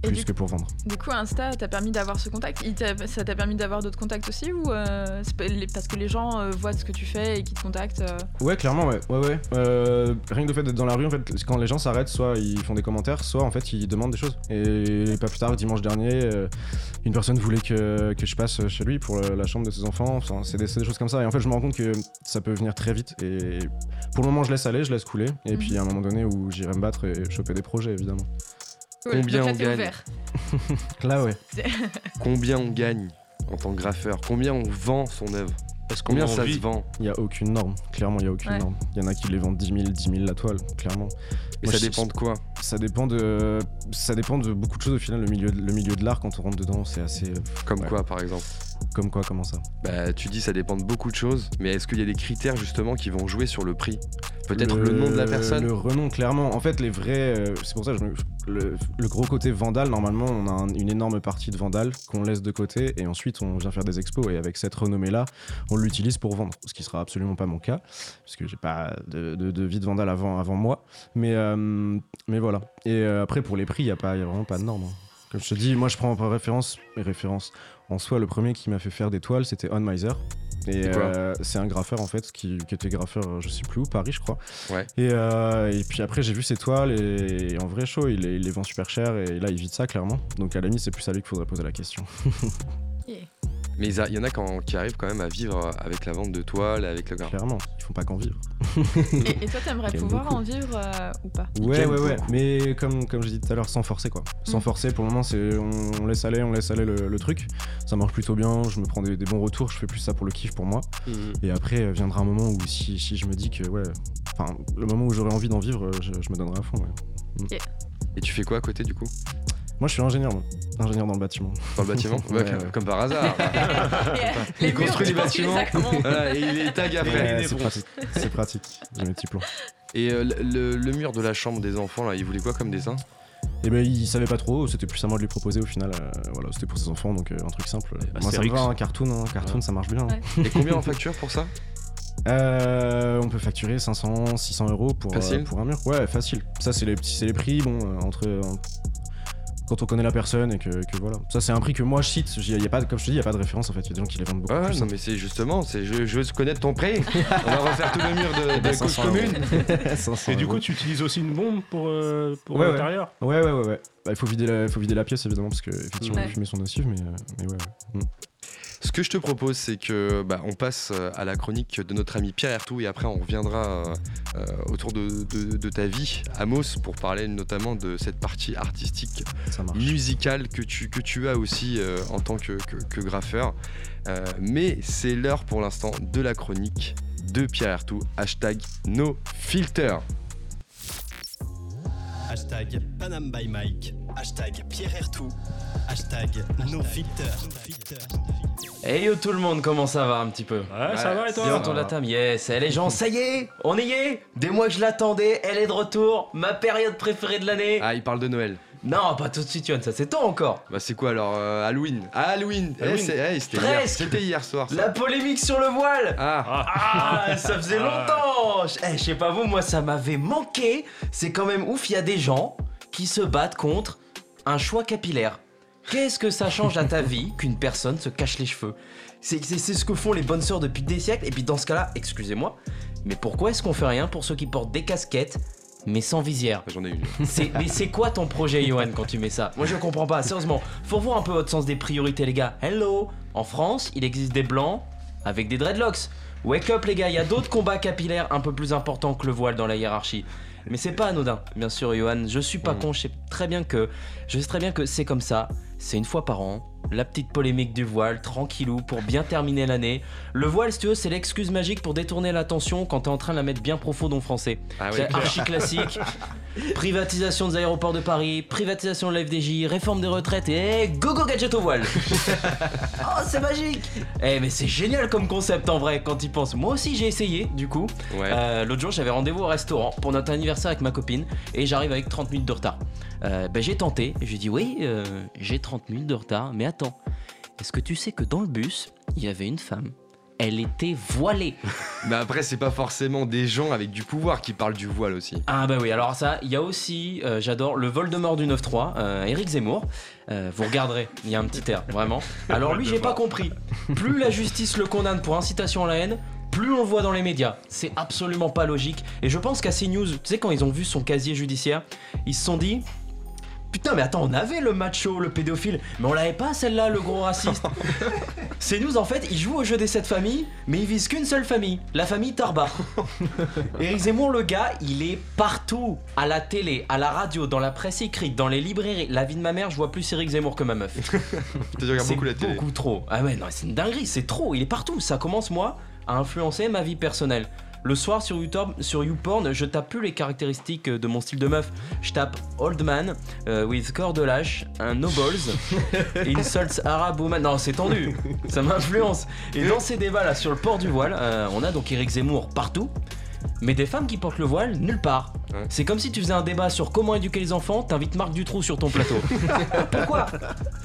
Et plus que pour vendre. du coup, Insta t'a permis d'avoir ce contact? Ça t'a permis d'avoir d'autres contacts aussi ou euh, parce que les gens euh, voient ce que tu fais et qui te contactent euh, Ouais clairement ouais ouais ouais. Rien que le fait d'être dans la rue en fait quand les gens s'arrêtent soit ils font des commentaires soit en fait ils demandent des choses. Et pas plus tard dimanche dernier une personne voulait que, que je passe chez lui pour la chambre de ses enfants. Enfin, c'est des, choses comme ça et en fait je me rends compte que ça peut venir très vite et pour le moment je laisse aller, je laisse couler et Mhm. puis a un moment donné où j'irai me battre et choper des projets évidemment. Cool. Combien là, on gagne. Là ouais. Combien on gagne en tant que graffeur? Combien on vend son œuvre? Est-ce qu'on Combien ça se vend? Il y a aucune norme, clairement il y a aucune Ouais. norme. Il y en a qui les vendent 10 000, 10 000 la toile, clairement. Mais Moi, ça je- dépend de quoi? Ça dépend de, ça dépend de beaucoup de choses au final. Le milieu, le milieu de l'art, quand on rentre dedans, c'est assez. Comme Ouais. quoi par exemple? Comme quoi, comment ça? Bah tu dis ça dépend de beaucoup de choses, mais est-ce qu'il y a des critères justement qui vont jouer sur le prix? Peut-être le... nom de la personne? Le renom, clairement. En fait, les vrais. euh, c'est pour ça que je me- le, gros côté vandal, normalement, on a un- une énorme partie de vandal qu'on laisse de côté et ensuite on vient faire des expos. Et avec cette renommée-là, on l'utilise pour vendre. Ce qui sera absolument pas mon cas, puisque j'ai pas de, vie de vandal avant, moi. Mais, euh, mais voilà. Et euh, après, pour les prix, il n'y a, vraiment pas de norme. hein. Comme je te dis, moi je prends par référence mes références. En soi, le premier qui m'a fait faire des toiles, c'était On Miser. Et C'est euh, c'est un graffeur en fait qui, qui était graffeur, euh, je sais plus où, Paris je crois. Ouais. Et, euh, et puis après j'ai vu ses toiles et, et en vrai chaud, il les, il les vend super cher et là il vit de ça clairement. Donc à la limite c'est plus à lui qu'il faudrait poser la question. Mais il y en a quand- qui arrivent quand même à vivre avec la vente de toiles, avec le graphe. Clairement, ils font pas qu'en vivre. Et, et toi, t'aimerais pouvoir beaucoup. en vivre euh, ou pas? Ouais ouais ouais, beaucoup. mais comme, comme j'ai dit tout à l'heure, sans forcer quoi. Sans Mm. forcer pour le moment c'est on, on laisse aller, on laisse aller le, le truc. Ça marche plutôt bien, je me prends des, des bons retours, je fais plus ça pour le kiff pour moi. Mhm. Et après euh, viendra un moment où si, si je me dis que ouais, enfin le moment où j'aurai envie d'en vivre, euh, je, je me donnerai à fond. ouais. Et tu fais quoi à côté du coup? Moi je suis ingénieur, ingénieur dans le bâtiment. Dans le bâtiment Ouais, Ouais, ouais. Comme par hasard. Et, euh, les Il construit murs, des bâtiments. Voilà, et il les tag après. C'est pratique, c'est pratique. J'ai mes petits plans. Et euh, le, le mur de la chambre des enfants, là, il voulait quoi comme dessin? Et ben il savait pas trop, c'était plus à moi de lui proposer au final. euh, voilà, c'était pour ses enfants donc euh, un truc simple. moi ça me va, un cartoon, hein, cartoon Ouais. ça marche bien. Ouais. Et combien en facture pour ça? Euh, on peut facturer 500, 600 euros pour, euh, pour un mur. Ouais, facile. Ça, c'est les petits, c'est les prix. Bon, euh, entre en- quand on connaît la personne et que, que voilà. Ça, c'est un prix que moi je cite. Il y a pas, de- comme je te dis, il y a pas de référence en fait. Il y a des gens qui les vendent beaucoup Ouais, plus. non, mais c'est justement, c'est je, je veux connaître ton prix. On va refaire tout le mur de, de Ben, cause 500 euros. commune. 500 Et du euros. coup, tu utilises aussi une bombe pour, euh, pour Ouais, ouais. l'intérieur Ouais, ouais, ouais, ouais. Bah, il faut vider la, il faut vider la pièce évidemment parce que effectivement Ouais. les fumées sont nocives, mais, euh, mais ouais, ouais. Mm. Ce que je te propose, c'est que bah, on passe euh, à la chronique de notre ami Pierre Ertou et après on reviendra euh, euh, autour de, de- de ta vie, Amos, pour parler notamment de cette partie artistique musicale que tu, que tu as aussi euh, en tant que, que- que graffeur. Euh, mais c'est l'heure pour l'instant de la chronique de Pierre Ertou, hashtag no filter. Hashtag Panam by Mike. Hashtag Pierre Ertou. Hashtag No Filter. Hey yo tout le monde, comment ça va un petit peu? Ouais, ça Ouais, va et Bien toi? Autour de la table, yes. Eh les gens, ça y est, on y est? Des mois que je l'attendais, elle est de retour, ma période préférée de l'année. Ah, il parle de Noël. Non, pas tout de suite, Yoann, ça c'est tôt encore. Bah c'est quoi alors euh, Halloween? Ah, Halloween, Eh, Halloween. c'est- eh, C'était hier, Presque. c'était hier soir. ça. La polémique sur le voile Ah, Ah, ça faisait Ah. longtemps Eh, je sais pas vous, moi ça m'avait manqué. C'est quand même ouf, il y a des gens qui se battent contre un choix capillaire. Qu'est-ce que ça change à ta vie qu'une personne se cache les cheveux? C'est c'est- c'est ce que font les bonnes sœurs depuis des siècles. Et puis dans ce cas-là, excusez-moi, mais pourquoi est-ce qu'on fait rien pour ceux qui portent des casquettes mais sans visière j'en ai une. mais c'est quoi ton projet, Johan, quand tu mets ça? Moi, je comprends pas. Sérieusement, faut voir un peu votre sens des priorités, les gars. Hello En France, il existe des blancs avec des dreadlocks. Wake up, les gars, il y a d'autres combats capillaires un peu plus importants que le voile dans la hiérarchie. Mais c'est pas anodin, bien sûr, Johan. Je suis pas Mm. con, je sais très bien que, je sais très bien que c'est comme ça. C'est une fois par an. La petite polémique du voile, tranquillou, pour bien terminer l'année. Le voile, si tu veux, c'est l'excuse magique pour détourner l'attention quand t'es en train de la mettre bien profond au français. Ah C'est ouais. archi classique. privatisation des aéroports de Paris, privatisation de la FDJ, réforme des retraites et go go gadget au voile. oh, c'est magique. Eh mais c'est génial comme concept en vrai quand tu penses. Moi aussi j'ai essayé du coup. Ouais. Euh, L'autre jour j'avais rendez-vous au restaurant pour notre anniversaire avec ma copine et j'arrive avec 30 minutes de retard. Euh, ben, j'ai tenté et j'ai dit oui euh, j'ai 30 minutes de retard mais attends. Est-ce que tu sais que dans le bus il y avait une femme? Elle était voilée. Mais après, c'est pas forcément des gens avec du pouvoir qui parlent du voile aussi. Ah bah oui, alors ça, il y a aussi, euh, j'adore, le Voldemort du 9-3, euh, Eric Zemmour. Euh, vous regarderez, il y a un petit air, vraiment. Alors lui, j'ai pas compris. Plus la justice le condamne pour incitation à la haine, plus on le voit dans les médias. C'est absolument pas logique. Et je pense qu'à CNews, tu sais, quand ils ont vu son casier judiciaire, ils se sont dit... Putain, mais attends, on avait le macho, le pédophile, mais on l'avait pas celle-là, le gros raciste. CNews, en fait, ils jouent au jeu des sept familles, mais ils visent qu'une seule famille, la famille Tarba. Éric Zemmour, le gars, il est partout. À la télé, à la radio, dans la presse écrite, dans les librairies. La vie de ma mère, je vois plus Éric Zemmour que ma meuf. Tu regardes C'est beaucoup la télé. beaucoup trop. Ah ouais, non, c'est une dinguerie, c'est trop. Il est partout. Ça commence, moi, à influencer ma vie personnelle. Le soir sur YouTube, sur YouPorn, je tape plus les caractéristiques de mon style de meuf. Je tape old man euh, with corps de lâche, un no balls, insults Arab woman. Non, c'est tendu. Ça m'influence. Et dans ces débats là sur le port du voile, euh, on a donc Eric Zemmour partout. Mais des femmes qui portent le voile, nulle part. Ouais. C'est comme si tu faisais un débat sur comment éduquer les enfants, t'invites Marc Dutroux sur ton plateau. Pourquoi?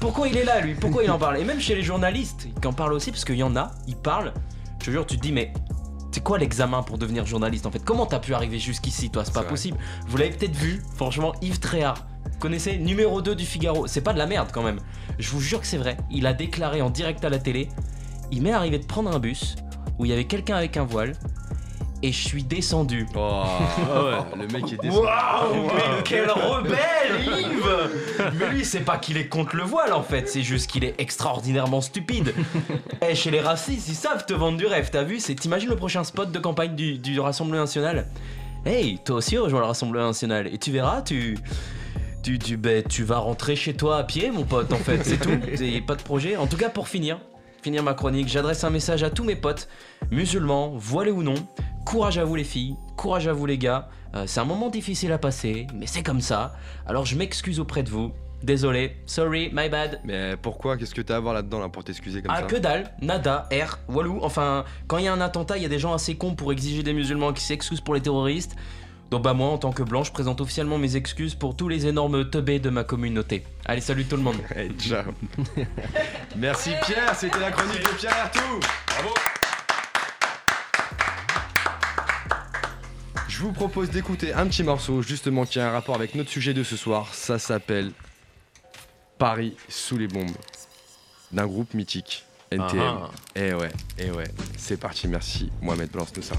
Pourquoi il est là, lui? Pourquoi il en parle? Et même chez les journalistes, qui en parlent aussi, parce qu'il y en a, ils parlent. Je te jure, tu te dis, mais c'est quoi l'examen pour devenir journaliste en fait? Comment t'as pu arriver jusqu'ici, toi? C'est pas possible. Vous l'avez peut-être vu, franchement, Yves Tréhard. Connaissez numéro 2 du Figaro. C'est pas de la merde quand même. Je vous jure que c'est vrai. Il a déclaré en direct à la télé il m'est arrivé de prendre un bus où il y avait quelqu'un avec un voile et je suis descendu. Oh, le mec est descendu. Waouh, mais quel rebelle, Yves Mais lui, c'est pas qu'il est contre le voile en fait, c'est juste qu'il est extraordinairement stupide. Eh, chez les racistes, ils savent te vendre du rêve, t'as vu C'est t'imagines le prochain spot de campagne du, du Rassemblement National? Hey, toi aussi rejoins le Rassemblement National et tu verras, tu. Tu, tu, ben, tu vas rentrer chez toi à pied, mon pote, en fait, c'est tout. Et pas de projet. En tout cas, pour finir, finir ma chronique, j'adresse un message à tous mes potes, musulmans, voilés ou non. Courage à vous les filles, courage à vous les gars. Euh, c'est un moment difficile à passer, mais c'est comme ça. Alors je m'excuse auprès de vous. Désolé, sorry, my bad. Mais pourquoi? Qu'est-ce que t'as à voir là-dedans là, pour t'excuser comme Ah, ça? que dalle, nada, R, walou. Enfin, quand il y a un attentat, il y a des gens assez cons pour exiger des musulmans qui s'excusent pour les terroristes. Donc bah moi, en tant que blanc, je présente officiellement mes excuses pour tous les énormes teubés de ma communauté. Allez, salut tout le monde. Hey, ciao. Merci Pierre, c'était la chronique de Pierre Artout. Bravo. Je vous propose d'écouter un petit morceau justement qui a un rapport avec notre sujet de ce soir. Ça s'appelle Paris sous les bombes d'un groupe mythique, NTM. Ah. Eh ouais, eh ouais. C'est parti, merci Mohamed balance tout ça.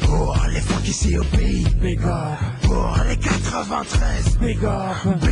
Pour les au pays. Pour les 93, méga. Big up, big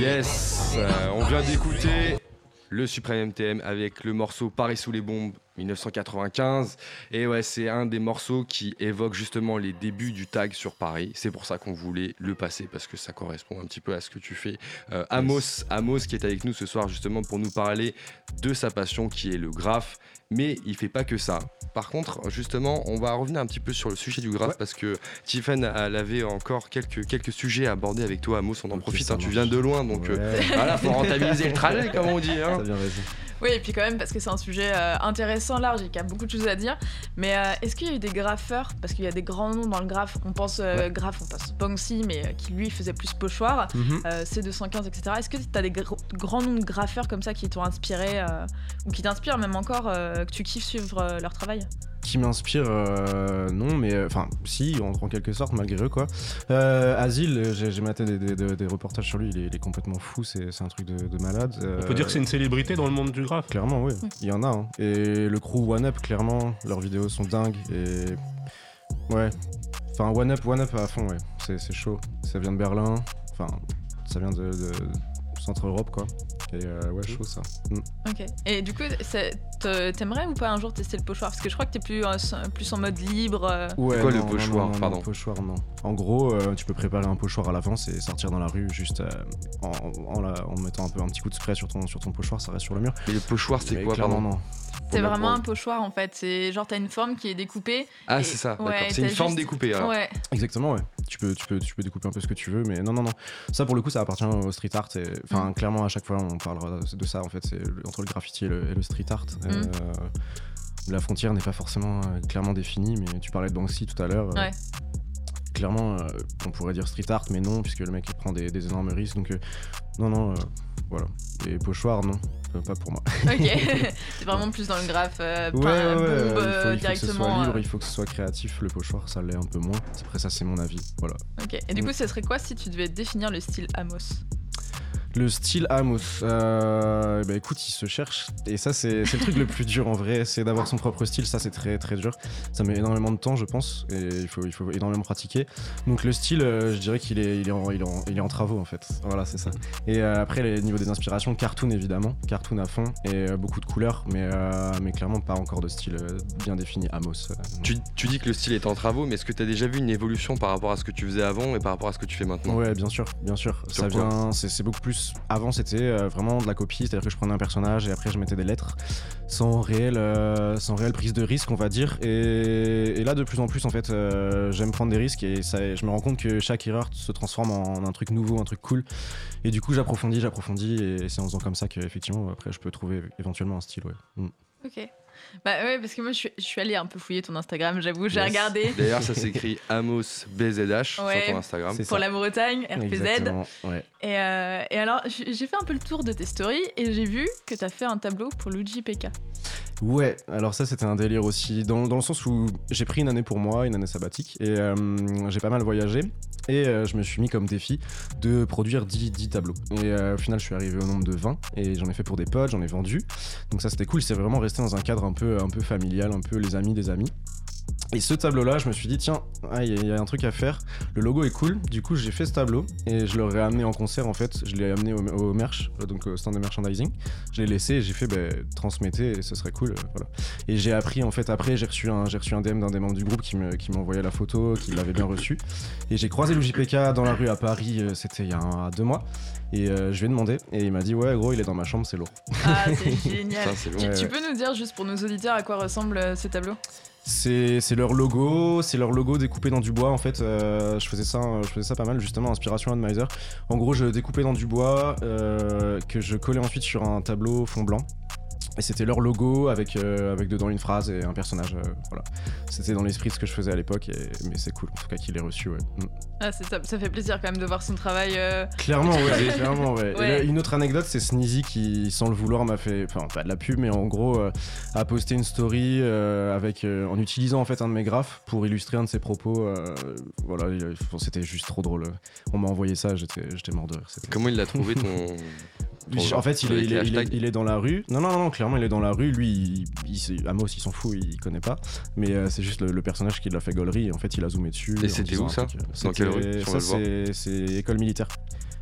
Yes, euh, on vient d'écouter le Supreme MTM avec le morceau Paris sous les bombes 1995. Et ouais, c'est un des morceaux qui évoque justement les débuts du tag sur Paris. C'est pour ça qu'on voulait le passer parce que ça correspond un petit peu à ce que tu fais. Euh, Amos, Amos qui est avec nous ce soir justement pour nous parler de sa passion qui est le graphe. Mais il fait pas que ça. Par contre, justement, on va revenir un petit peu sur le sujet du graphe parce que Tiffen avait encore quelques, quelques sujets à aborder avec toi, Amos. On en profite, hein, tu viens de loin, donc euh, Ouais. voilà, faut rentabiliser le trajet, comme on dit. hein. Ça. Oui, et puis quand même, parce que c'est un sujet euh, intéressant, large et qu'il y a beaucoup de choses à dire. Mais euh, est-ce qu'il y a eu des graffeurs? Parce qu'il y a des grands noms dans le graphe. On pense euh, graphe, on pense Banksy, mais euh, qui lui faisait plus pochoir, Mhm. euh, C215, etc. Est-ce que tu as des gr- grands noms de graffeurs comme ça qui t'ont inspiré, ou qui t'inspirent même encore, que tu kiffes suivre leur travail? Qui m'inspire, euh, non, mais euh, enfin, si, en, en quelque sorte, malgré eux, quoi. Euh, Asile, j'ai maté des, des- des- des reportages sur lui, il est, il est complètement fou, c'est un truc de, de malade. On peut dire que c'est une célébrité dans le monde du graphe. Clairement, oui, il y en a. hein. Et le crew One Up, clairement, leurs vidéos sont dingues. Et. Ouais. Enfin, One Up, One Up à fond, ouais. C'est c'est chaud. Ça vient de Berlin. Enfin, ça vient de, de Centre-Europe, quoi. Et euh, ouais, chaud ça. Mm. Ok. Et du coup, t'aimerais ou pas un jour tester le pochoir? Parce que je crois que t'es plus, euh, plus en mode libre. euh. Ouais, quoi, le non, pochoir non, non, Pardon? non, pochoir, non. En gros, euh, tu peux préparer un pochoir à l'avance et sortir dans la rue juste euh, en, en la- en mettant un peu un petit coup de spray sur ton, sur ton pochoir, ça reste sur le mur. Et le pochoir, c'est quoi, pardon? non. C'est vraiment un pochoir en fait. C'est genre t'as une forme qui est découpée. Ah, et- c'est ça, ouais, d'accord. C'est une forme juste- découpée, alors. Ouais. Exactement, ouais. Tu peux, tu, peux, tu peux découper un peu ce que tu veux, mais non, non, non. Ça, pour le coup, ça appartient au street art. et- Enfin, Mm. clairement, à chaque fois, on parlera de ça, en fait. C'est entre le graffiti et le, et le street art. Mm. Euh, la frontière n'est pas forcément euh, clairement définie, mais tu parlais de Banksy tout à l'heure. euh, Ouais. Clairement, euh, on pourrait dire street art, mais non, puisque le mec il prend des, des énormes risques. Donc, euh, non, non, euh, voilà. Et pochoir, non, euh, pas pour moi. Ok. c'est vraiment plus dans le graphe. euh, Ouais, peint, ouais, bombe, il, faut, il faut que ce directement. soit libre, euh. il faut que ce soit créatif. Le pochoir, ça l'est un peu moins. Après, ça, c'est mon avis. Voilà. Ok. Et du Mm. coup, ce serait quoi si tu devais définir le style Amos? Le style Amos, euh, bah écoute, il se cherche. Et ça, c'est c'est le truc le plus dur en vrai, c'est d'avoir son propre style. Ça, c'est très très dur. Ça met énormément de temps, je pense, et il faut, il faut énormément pratiquer. Donc, le style, euh, je dirais qu'il est, il est, en, il est en- il est en travaux en fait. Voilà, c'est ça. Et euh, après, les niveaux des inspirations, cartoon évidemment, cartoon à fond, et euh, beaucoup de couleurs, mais, mais clairement pas encore de style bien défini Amos. Tu, tu dis que le style est en travaux, mais est-ce que tu as déjà vu une évolution par rapport à ce que tu faisais avant et par rapport à ce que tu fais maintenant? Ouais, bien sûr, bien sûr. Sur ça vient, c'est beaucoup plus. Avant, c'était euh, vraiment de la copie, c'est-à-dire que je prenais un personnage et après je mettais des lettres, sans réelle, euh, sans réelle prise de risque, on va dire. Et, là, de plus en plus, en fait, euh, j'aime prendre des risques et je me rends compte que chaque erreur se transforme en un truc nouveau, un truc cool. Et du coup, j'approfondis, j'approfondis, et c'est en faisant comme ça qu'effectivement, après, je peux trouver éventuellement un style, ouais. Mm. Ok. Bah ouais, parce que moi je suis, je suis allée un peu fouiller ton Instagram, j'avoue, j'ai Yes. regardé D'ailleurs, ça s'écrit Amos BZH Ouais. sur ton Instagram. C'est pour ça. la Bretagne, RPZ. Ouais. Et, euh, et alors, j'ai j'ai fait un peu le tour de tes stories et j'ai vu que t'as fait un tableau pour Luigi PK. Ouais, alors ça c'était un délire aussi, dans, dans le sens où j'ai pris une année pour moi, une année sabbatique, et euh, j'ai pas mal voyagé, et euh, je me suis mis comme défi de produire 10, 10 tableaux. Et euh, au final je suis arrivé au nombre de 20, et j'en ai fait pour des potes, j'en ai vendu, donc ça c'était cool, c'est vraiment resté dans un cadre un peu, un peu familial, un peu les amis des amis. Et ce tableau-là, je me suis dit, tiens, ah, il y, a- il y a un truc à faire. Le logo est cool. Du coup, j'ai fait ce tableau et je l'aurais amené en concert. En fait, je l'ai amené au, au merch, euh, donc au stand de merchandising. Je l'ai laissé et j'ai fait, ben, transmettez et ce serait cool. euh, voilà. Et j'ai appris, en fait, après, j'ai reçu un, j'ai reçu un DM d'un des membres du groupe qui me- qui m'a envoyé la photo, qui l'avait bien reçu. Et j'ai croisé le JPK dans la rue à Paris, euh, c'était il y a un- deux mois. Et euh, je lui ai demandé et il m'a dit, ouais, gros, il est dans ma chambre, c'est lourd. Ah, c'est génial. Ça. Tu, Ouais, tu ouais. peux nous dire, juste pour nos auditeurs, à quoi ressemble euh, ce tableau? C'est leur logo, c'est leur logo découpé dans du bois en fait. euh, je faisais ça, je faisais ça pas mal justement, inspiration Admiser. En gros, je découpais dans du bois euh, que je collais ensuite sur un tableau fond blanc. Et c'était leur logo avec, euh, avec dedans une phrase et un personnage. euh, voilà. C'était dans l'esprit de ce que je faisais à l'époque, et- mais c'est cool en tout cas qu'il ait reçu. Ouais. Mm. ah, c'est top. Ça fait plaisir quand même de voir son travail. euh, Clairement, ouais, clairement, ouais. Et Ouais. là, une autre anecdote, c'est Sneezy qui, sans le vouloir, m'a fait, enfin, pas de la pub, mais en gros, euh, a posté une story euh, avec, euh, en utilisant en fait un de mes graphes pour illustrer un de ses propos. euh, voilà, c'était juste trop drôle. On m'a envoyé ça, j'étais, j'étais mort de rire. C'était- Comment il l'a trouvé ton. En fait, il est, Avec il, est, il est- hashtags il est dans la rue. Non, non, non, clairement, il est dans la rue. Lui, il, il, s'est- Amos, il s'en fout, il connaît pas. Mais euh, c'est juste le, le personnage qui l'a fait gaulerie. En fait, il a zoomé dessus. Et c'était où, ça euh, Dans quelle rue, Ça, c'est école militaire.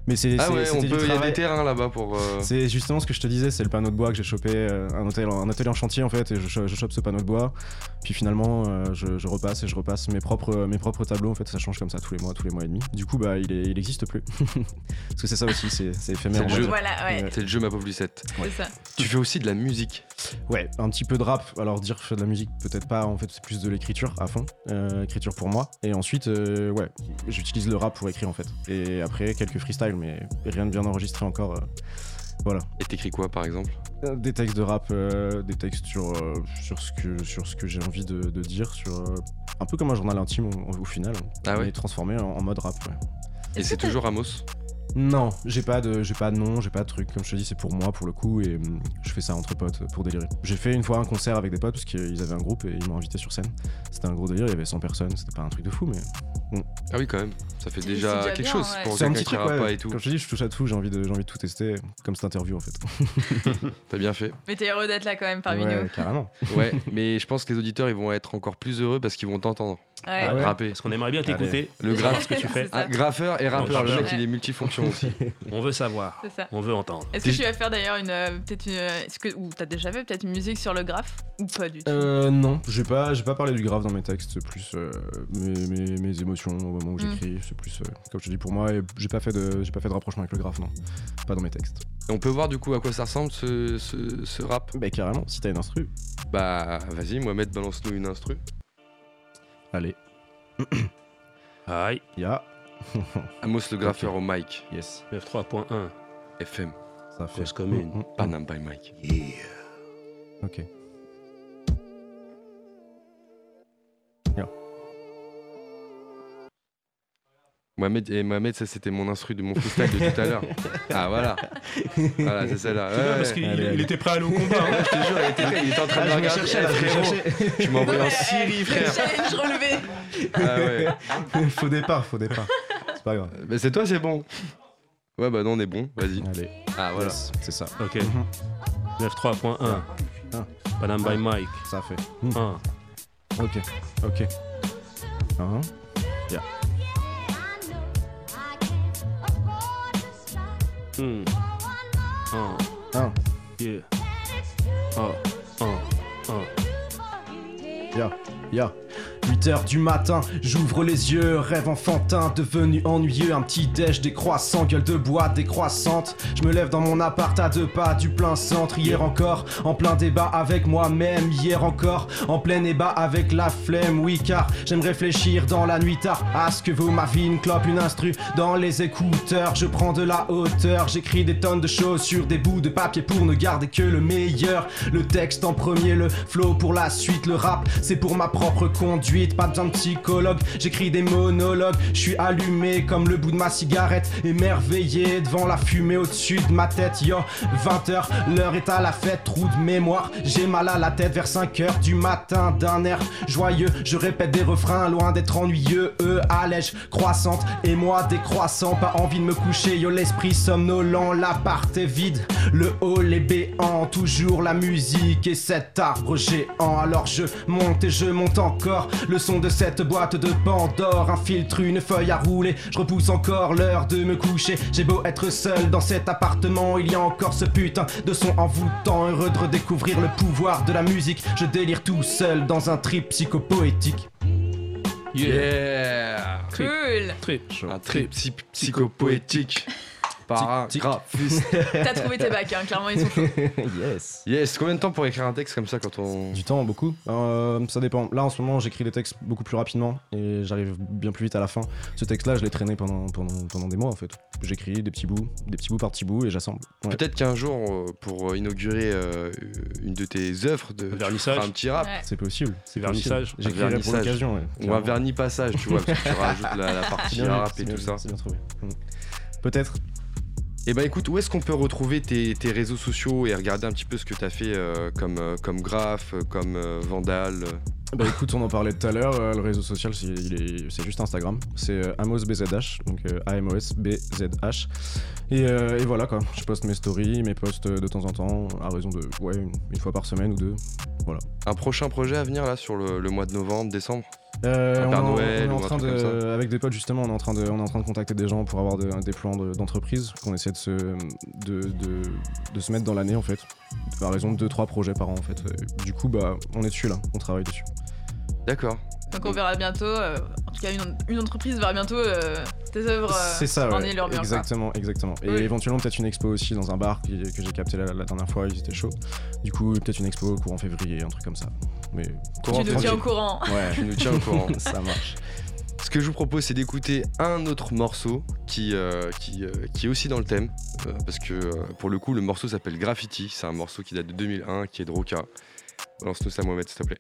Mais c'est, Ah ouais, on peut. Il y a des terrains là-bas pour. euh, c'est justement ce que je te disais, c'est le panneau de bois que j'ai chopé, euh, un, hôtel, un atelier en chantier en fait, et je, je chope ce panneau de bois. Puis finalement, euh, je, je repasse et je repasse mes propres, mes propres tableaux. En fait, ça change comme ça tous les mois, tous les mois et demi. Du coup, bah, il, est, il existe plus. Parce que c'est ça aussi, c'est, c'est éphémère. C'est le jeu. Voilà, ouais. C'est le jeu Ma 7. c'est ça. Tu fais aussi de la musique. Ouais, un petit peu de rap. Alors dire que je fais de la musique, peut-être pas. En fait, c'est plus de l'écriture à fond, euh, écriture pour moi. Et ensuite, euh, ouais, j'utilise le rap pour écrire en fait. Et après quelques freestyles, mais rien de bien enregistré encore. euh, voilà. Et t'écris quoi par exemple? Euh, Des textes de rap, euh, des textes sur, euh, sur ce que, sur ce que j'ai envie de, de dire, sur euh, un peu comme un journal intime au, au final, Ah ouais? mais transformé en, en mode rap. Ouais. Et c'est toujours Amos? Non, j'ai pas de, j'ai pas de nom, j'ai pas de truc. Comme je te dis, c'est pour moi, pour le coup, et hum, je fais ça entre potes pour délirer. J'ai fait une fois un concert avec des potes parce qu'ils avaient un groupe et ils m'ont invité sur scène. C'était un gros délire, il y avait 100 personnes, c'était pas un truc de fou, mais Ah oui, quand même. Ça fait déjà déjà quelque bien, chose ouais. pour c'est un quelqu'un petit qui truc. rappe ouais. pas et tout. Comme je te dis, je touche à tout, j'ai envie de, j'ai envie de tout tester, comme cette interview en fait. T'as bien fait. Mais t'es heureux d'être là quand même parmi ouais, nous. carrément. Ouais, mais je pense que les auditeurs ils vont être encore plus heureux parce qu'ils vont t'entendre Ouais. Ah ouais. rapper. Parce qu'on aimerait bien t'écouter. Le graphe ce que tu fais. Ah, graffeur et rappeur, le mec il est multifonction aussi. On veut savoir. C'est ça. On veut entendre. Est-ce que tu vas faire d'ailleurs une euh, peut-être une euh, est-ce que ou t'as déjà fait peut-être une musique sur le graphe ou pas du tout? Euh, non, j'ai pas, j'ai pas parlé du grave dans mes textes, c'est plus euh, mes, mes- mes émotions au moment où Mm. j'écris, c'est plus, euh, comme je te dis, pour moi, et j'ai pas fait de, j'ai pas fait de rapprochement avec le graphe, non, pas dans mes textes. Et on peut voir du coup à quoi ça ressemble ce, ce, ce rap? Bah carrément, si t'as une instru, Bah vas-y, Mohamed, balance-nous une instru. allez, Aïe. ya, Amos le graffeur au mic, yes, 93.1. FM, ça fait. Cause commune. Mm, mm, mm. Panam by Mike. Ok. Mohamed, et Mohamed, ça c'était mon instru de mon freestyle de tout à l'heure. Ah voilà. Voilà, c'est celle-là. Ouais, parce qu'il allez, il allez. était prêt à aller au combat. hein. Ouais, je te jure, il était, prêt, il était en train de me regarder. Eh, frérot, tu m'as envoyé en Syrie, Le frère. challenge relevé. Ah ouais. faux départ, faux départ, pas grave. Bah, c'est toi, c'est bon. Ouais, bah non, on est bon, vas-y. Allez, Ah voilà. yes, c'est ça, Ok. Mhm. 93.1. Ah. Panam by Mike. ça fait. Mm. 1. Ok, ok. Hein Hmm. 1. Un. Yeah. Oh. 1. 1. Ya, ya. 8h du matin, j'ouvre les yeux, rêve enfantin, devenu ennuyeux, un petit déj décroissant, gueule de bois décroissante. Je me lève dans mon appart à deux pas du plein centre, hier encore, en plein débat avec moi-même, hier encore, en plein débat avec la flemme, oui car j'aime réfléchir dans la nuit tard à ce que vaut ma vie, une clope, une instru dans les écouteurs, je prends de la hauteur, j'écris des tonnes de choses sur des bouts de papier pour ne garder que le meilleur, le texte en premier, le flow pour la suite, le rap c'est pour ma propre conduite, pas besoin de psychologue, j'écris des monologues, je suis allumé comme le bout de ma cigarette, émerveillé devant la fumée au-dessus de ma tête, yo, 20h, l'heure est à la fête, trou de mémoire, j'ai mal à la tête vers 5h du matin, d'un air joyeux, je répète des refrains loin d'être ennuyeux, eux allège croissante, et moi décroissant, pas envie de me coucher, yo l'esprit somnolent, l'appart est vide, le hall est béant, toujours la musique et cet arbre géant, alors je monte et je monte encore, son de cette boîte de Pandore, un filtre, une feuille à rouler, je repousse encore l'heure de me coucher, j'ai beau être seul dans cet appartement, il y a encore ce putain de son envoûtant, heureux de redécouvrir le pouvoir de la musique, je délire tout seul dans un trip psychopoétique. Yeah. Cool. Trip. Un trip psy- psychopoétique. Paragraphiste. T'as trouvé tes bacs, hein, clairement ils sont chauds. yes. Yes, combien de temps pour écrire un texte comme ça quand on. Du temps, beaucoup. Euh, ça dépend. Là, en ce moment, j'écris des textes beaucoup plus rapidement et j'arrive bien plus vite à la fin. Ce texte-là, je l'ai traîné pendant, pendant, pendant des mois, en fait. J'écris des petits bouts, des petits bouts par petits bouts et j'assemble. Ouais. Peut-être qu'un jour, euh, pour inaugurer euh, une de tes œuvres, de, Vernissage. un petit rap. Ouais. C'est possible. C'est Vernissage. possible. J'écrirai pour Vernissage. l'occasion, ouais. Ou un vernis passage, tu vois, parce que tu rajoutes la, la partie rap et tout ça. C'est bien trouvé. Mm. Peut-être. Et bah écoute, où est-ce qu'on peut retrouver tes, tes réseaux sociaux et regarder un petit peu ce que t'as fait euh, comme, euh, comme graphe, euh, comme euh, vandale euh. Bah écoute, on en parlait tout à l'heure. le réseau social, c'est est- juste Instagram. C'est AmosBZH, donc A-M-O-S-B-Z-H. Et, et voilà quoi. Je poste mes stories, mes posts de temps en temps, à raison de ouais, une, une fois par semaine ou deux. Un prochain projet à venir là sur le, le mois de novembre, décembre? Euh, on, est en- Noël on est ou en un train de, avec des potes justement, on est en train de, on est en train de contacter des gens pour avoir de- des plans de- d'entreprise qu'on essaie de se, de, de, de se mettre dans l'année en fait, à raison de 2-3 projets par an en fait. Et du coup, bah, on est dessus là, on travaille dessus. D'accord. Donc on verra bientôt, euh, en tout cas une, une entreprise verra bientôt euh, tes œuvres euh, C'est ça, ouais. leur mur. quoi. Exactement, exactement. Et Oui. éventuellement peut-être une expo aussi dans un bar que j'ai capté la, la dernière fois, ils étaient chauds. Du coup, peut-être une expo courant février, un truc comme ça. Mais Courant Tu nous tiens au courant. ouais, Tu nous tiens au courant. ça marche. Ce que je vous propose, c'est d'écouter un autre morceau qui, euh, qui, euh, qui est aussi dans le thème. euh, parce que euh, pour le coup, le morceau s'appelle Graffiti. C'est un morceau qui date de 2001, qui est de Roca. Balance-nous ça, Mohamed, s'il te plaît.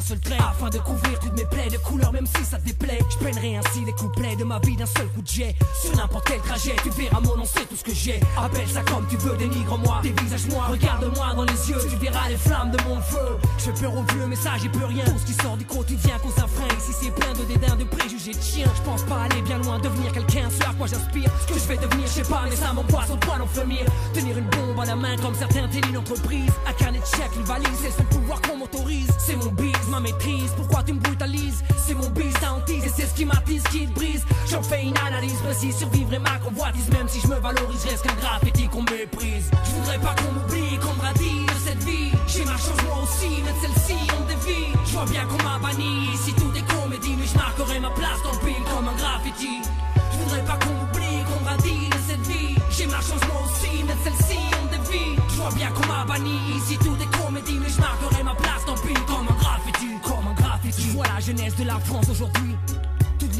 Seul trait. Afin de couvrir toutes mes plaies de couleurs, même si ça te déplaît. Je peignerai ainsi les couplets de ma vie d'un seul coup de jet. Sur n'importe quel trajet, tu verras mon nom, c'est tout ce que j'ai. Appelle ça comme tu veux, dénigre-moi, dévisage-moi, regarde-moi dans les yeux, tu verras les flammes de mon feu. Je peur aux vieux, mais ça j'y peux rien. Tout ce qui sort du quotidien cause un frein. Ici c'est plein de dédain, de préjugés de chiens. Je pense pas aller bien loin, devenir quelqu'un, ce à quoi j'inspire. Ce que je vais devenir, je sais pas, mais ça point d'en frémir. Tenir une bombe à la main comme certains tiennent une entreprise. Un carnet de chèques, une valise, c'est le pouvoir qu'on m'autorise. C'est mon bise, ma maîtrise. Pourquoi tu me brutalises? C'est mon bise, ta hantise, et c'est ce qui m'attise, qui te brise. J'en fais une analyse précise, survivre et ma convoitise. Même si je me valorise, reste qu'un graffiti qu'on méprise. Je voudrais pas qu'on m'oublie, qu'on me radie de cette vie. J'ai ma chance moi aussi, mais celle-ci on dévie. Je vois bien qu'on m'a banni, ici tout est comédie, mais je marquerai ma place dans le film comme un graffiti. Je voudrais pas qu'on m'oublie, qu'on radie cette vie. J'ai ma chance moi aussi, mais celle-ci on dévie. Je vois bien qu'on m'a banni, ici tout est comédie, mais je marquerai ma place dans le film comme un graffiti, comme un graffiti. Je vois la jeunesse de la France aujourd'hui.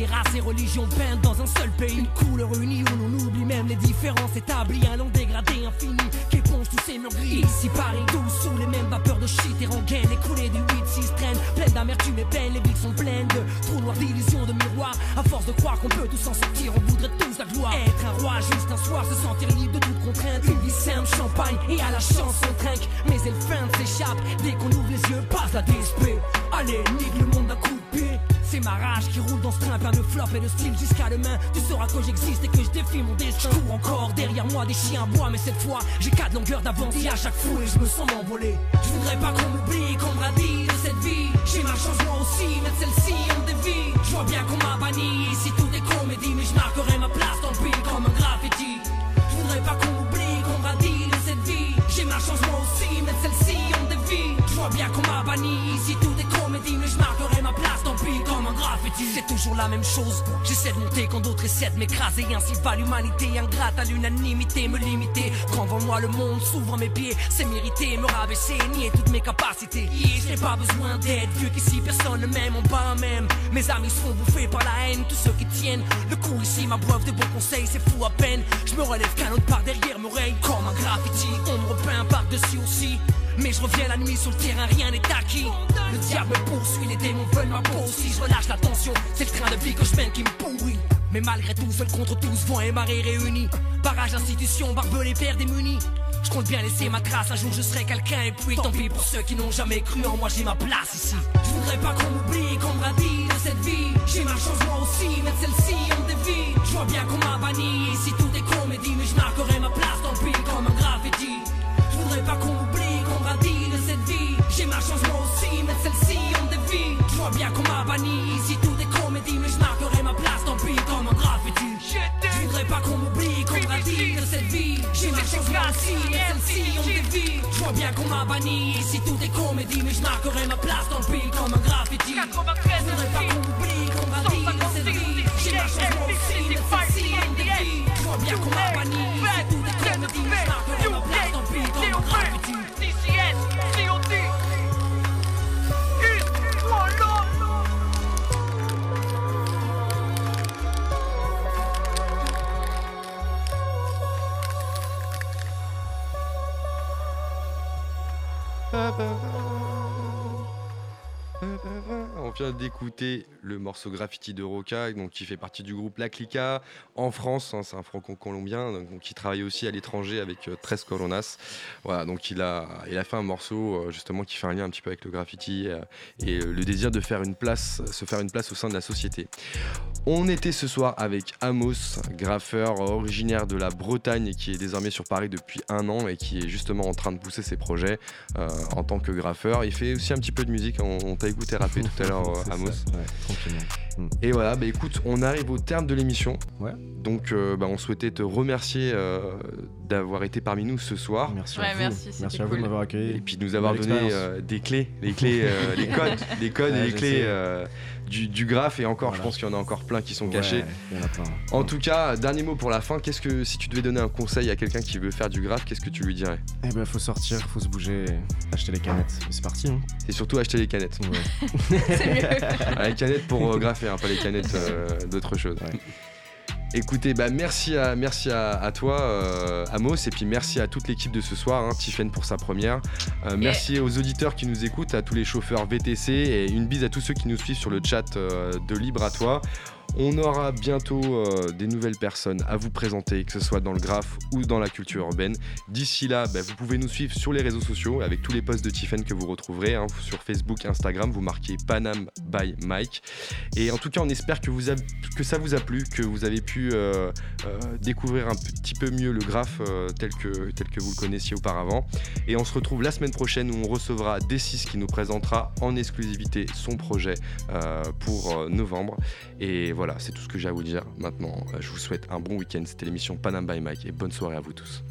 Les races et religions peintes dans un seul pays. Une couleur unie où l'on oublie même les différences établies. Un long dégradé infini qui éponge tous ces murs gris. Ici Paris, tous sous les mêmes vapeurs de shit et rengaine. Les coulées du 8-6 traînent, pleines d'amertume et peine. Les villes sont pleines de trous noirs d'illusions, de miroirs. À force de croire qu'on peut tous s'en sortir, on voudrait tous la gloire. Être un roi juste un soir, se sentir libre de toute contrainte. Une vie simple, champagne et à la chance on trinque. Mais elle feinte s'échappe dès qu'on ouvre les yeux, passe la DSP. Allez, nique le monde d'un coup de pied. C'est ma rage qui roule dans ce train plein de flop et de style jusqu'à demain. Tu sauras que j'existe et que je défie mon destin. Je cours encore derrière moi des chiens bois, mais cette fois j'ai quatre longueurs d'avance et à chaque fou et je me sens m'envoler. Je voudrais pas qu'on m'oublie, qu'on me radie de cette vie. J'ai ma chance moi aussi, mais celle-ci on dévie. Je vois bien qu'on m'a banni, ici tout est comédie, mais je marquerai ma place dans le comme un graffiti. Je voudrais pas qu'on m'oublie, qu'on me radie de cette vie. J'ai ma chance moi aussi, mais celle-ci on dévie. Je vois bien qu'on m'a banni, ici tout C'est toujours la même chose. J'essaie de monter quand d'autres essaient de m'écraser. Ainsi va l'humanité, ingrate à l'unanimité, me limiter. Quand devant moi le monde s'ouvre mes pieds, c'est mérité, me rabaisser, nier toutes mes capacités. Yeah, je n'ai pas besoin d'aide, vu qu'ici personne ne m'aime, on bat même. Mes amis seront bouffés par la haine, tous ceux qui tiennent. Le coup ici m'abreuvent de bons conseils, c'est fou à peine. Je me relève qu'un autre par derrière m'oreille, comme un graffiti. On me repeint par-dessus aussi. Mais je reviens la nuit sur le terrain, rien n'est acquis. Le diable poursuit, les démons veulent ma peau. Si je relâche la tension, c'est le train de vie que je mène qui me pourrit. Mais malgré tout, seul contre tous, vent et marée réunis. Barrage d'institutions, barbelés, pères démunis. Je compte bien laisser ma trace, un jour je serai quelqu'un et puis tant pis pour ceux qui n'ont jamais cru en moi, j'ai ma place ici. Je voudrais pas qu'on m'oublie, qu'on me radie de cette vie. J'ai ma chance moi aussi, mais celle-ci on dévie. Je vois bien qu'on m'a banni, ici tout est comédie, mais je marquerai ma place dans le film comme un graffiti. Je voudrais pas qu'on m'oublie, J'ai ma chance moi aussi, mais celle-ci on dévie. Je vois bien qu'on m'a banni, ici tout est comédie, mais je marquerai ma place le film comme un graffiti. Je voudrais pas qu'on m'oublie, qu'on radie de cette vie. J'ai ma chance moi aussi, mais celle-ci on dévie. Je vois bien qu'on m'a banni, ici tout est comédie, mais je marquerai ma place le film comme un graffiti. Je voudrais pas qu'on m'oublie, qu'on radie de cette vie. J'ai ma chance moi aussi, mais celle-ci on dévie. Je vois bien qu'on m'a banni, ici tout est comédie, mais je marquerai ma place le film comme un graffiti. On vient d'écouter le morceau Graffiti de Roca, donc qui fait partie du groupe La Clica en France. hein, c'est un franco-colombien donc, qui travaille aussi à l'étranger avec euh, 13 Coronas. Voilà, donc il a, il a fait un morceau euh, justement qui fait un lien un petit peu avec le graffiti euh, et euh, le désir de faire une place, se faire une place au sein de la société. On était ce soir avec Amos, graffeur originaire de la Bretagne et qui est désormais sur Paris depuis un an et qui est justement en train de pousser ses projets en tant que graffeur. Il fait aussi un petit peu de musique, on, on t'a écouté rapper tout à l'heure Amos. ça, ouais, tranquillement. Mm. Et voilà, bah écoute, on arrive au terme de l'émission. Ouais. Donc euh, bah, on souhaitait te remercier euh, d'avoir été parmi nous ce soir. Merci Ouais, à vous. merci, à vous de m'avoir Et accueilli. puis de nous avoir donné euh, des clés, les clés, euh, les codes, les codes et les clés euh, du, du graphe. Et encore, je pense qu'il y en a encore plein qui sont cachés. en tout cas, dernier mot pour la fin. Qu'est-ce que si tu devais donner un conseil à quelqu'un qui veut faire du graphe, qu'est-ce que tu lui dirais? Eh ben, faut sortir, faut se bouger, acheter les canettes. Et C'est parti. Hein. Et surtout acheter les canettes. Ouais. C'est mieux. Ah, les canettes pour euh, graffer, hein, pas les canettes euh, d'autre chose. Ouais. Écoutez, bah merci à, merci à, à toi, euh, Amos, et puis merci à toute l'équipe de ce soir, hein, Tiffen pour sa première. Euh, Merci aux auditeurs qui nous écoutent, à tous les chauffeurs VTC, et une bise à tous ceux qui nous suivent sur le chat euh, de Libre à toi. On aura bientôt euh, des nouvelles personnes à vous présenter, que ce soit dans le graphe ou dans la culture urbaine. D'ici là, bah, vous pouvez nous suivre sur les réseaux sociaux avec tous les posts de Tiffen que vous retrouverez hein, sur Facebook, Instagram. Vous marquez Panam by Mike. Et en tout cas, on espère que, ça vous a plu, que vous avez pu euh, euh, découvrir un petit peu mieux le graphe tel, que, tel que vous le connaissiez auparavant. Et on se retrouve la semaine prochaine où on recevra D6 qui nous présentera en exclusivité son projet pour novembre. Et c'est tout ce que j'ai à vous dire maintenant. Euh, Je vous souhaite un bon week-end. C'était l'émission Panam by Mike et bonne soirée à vous tous.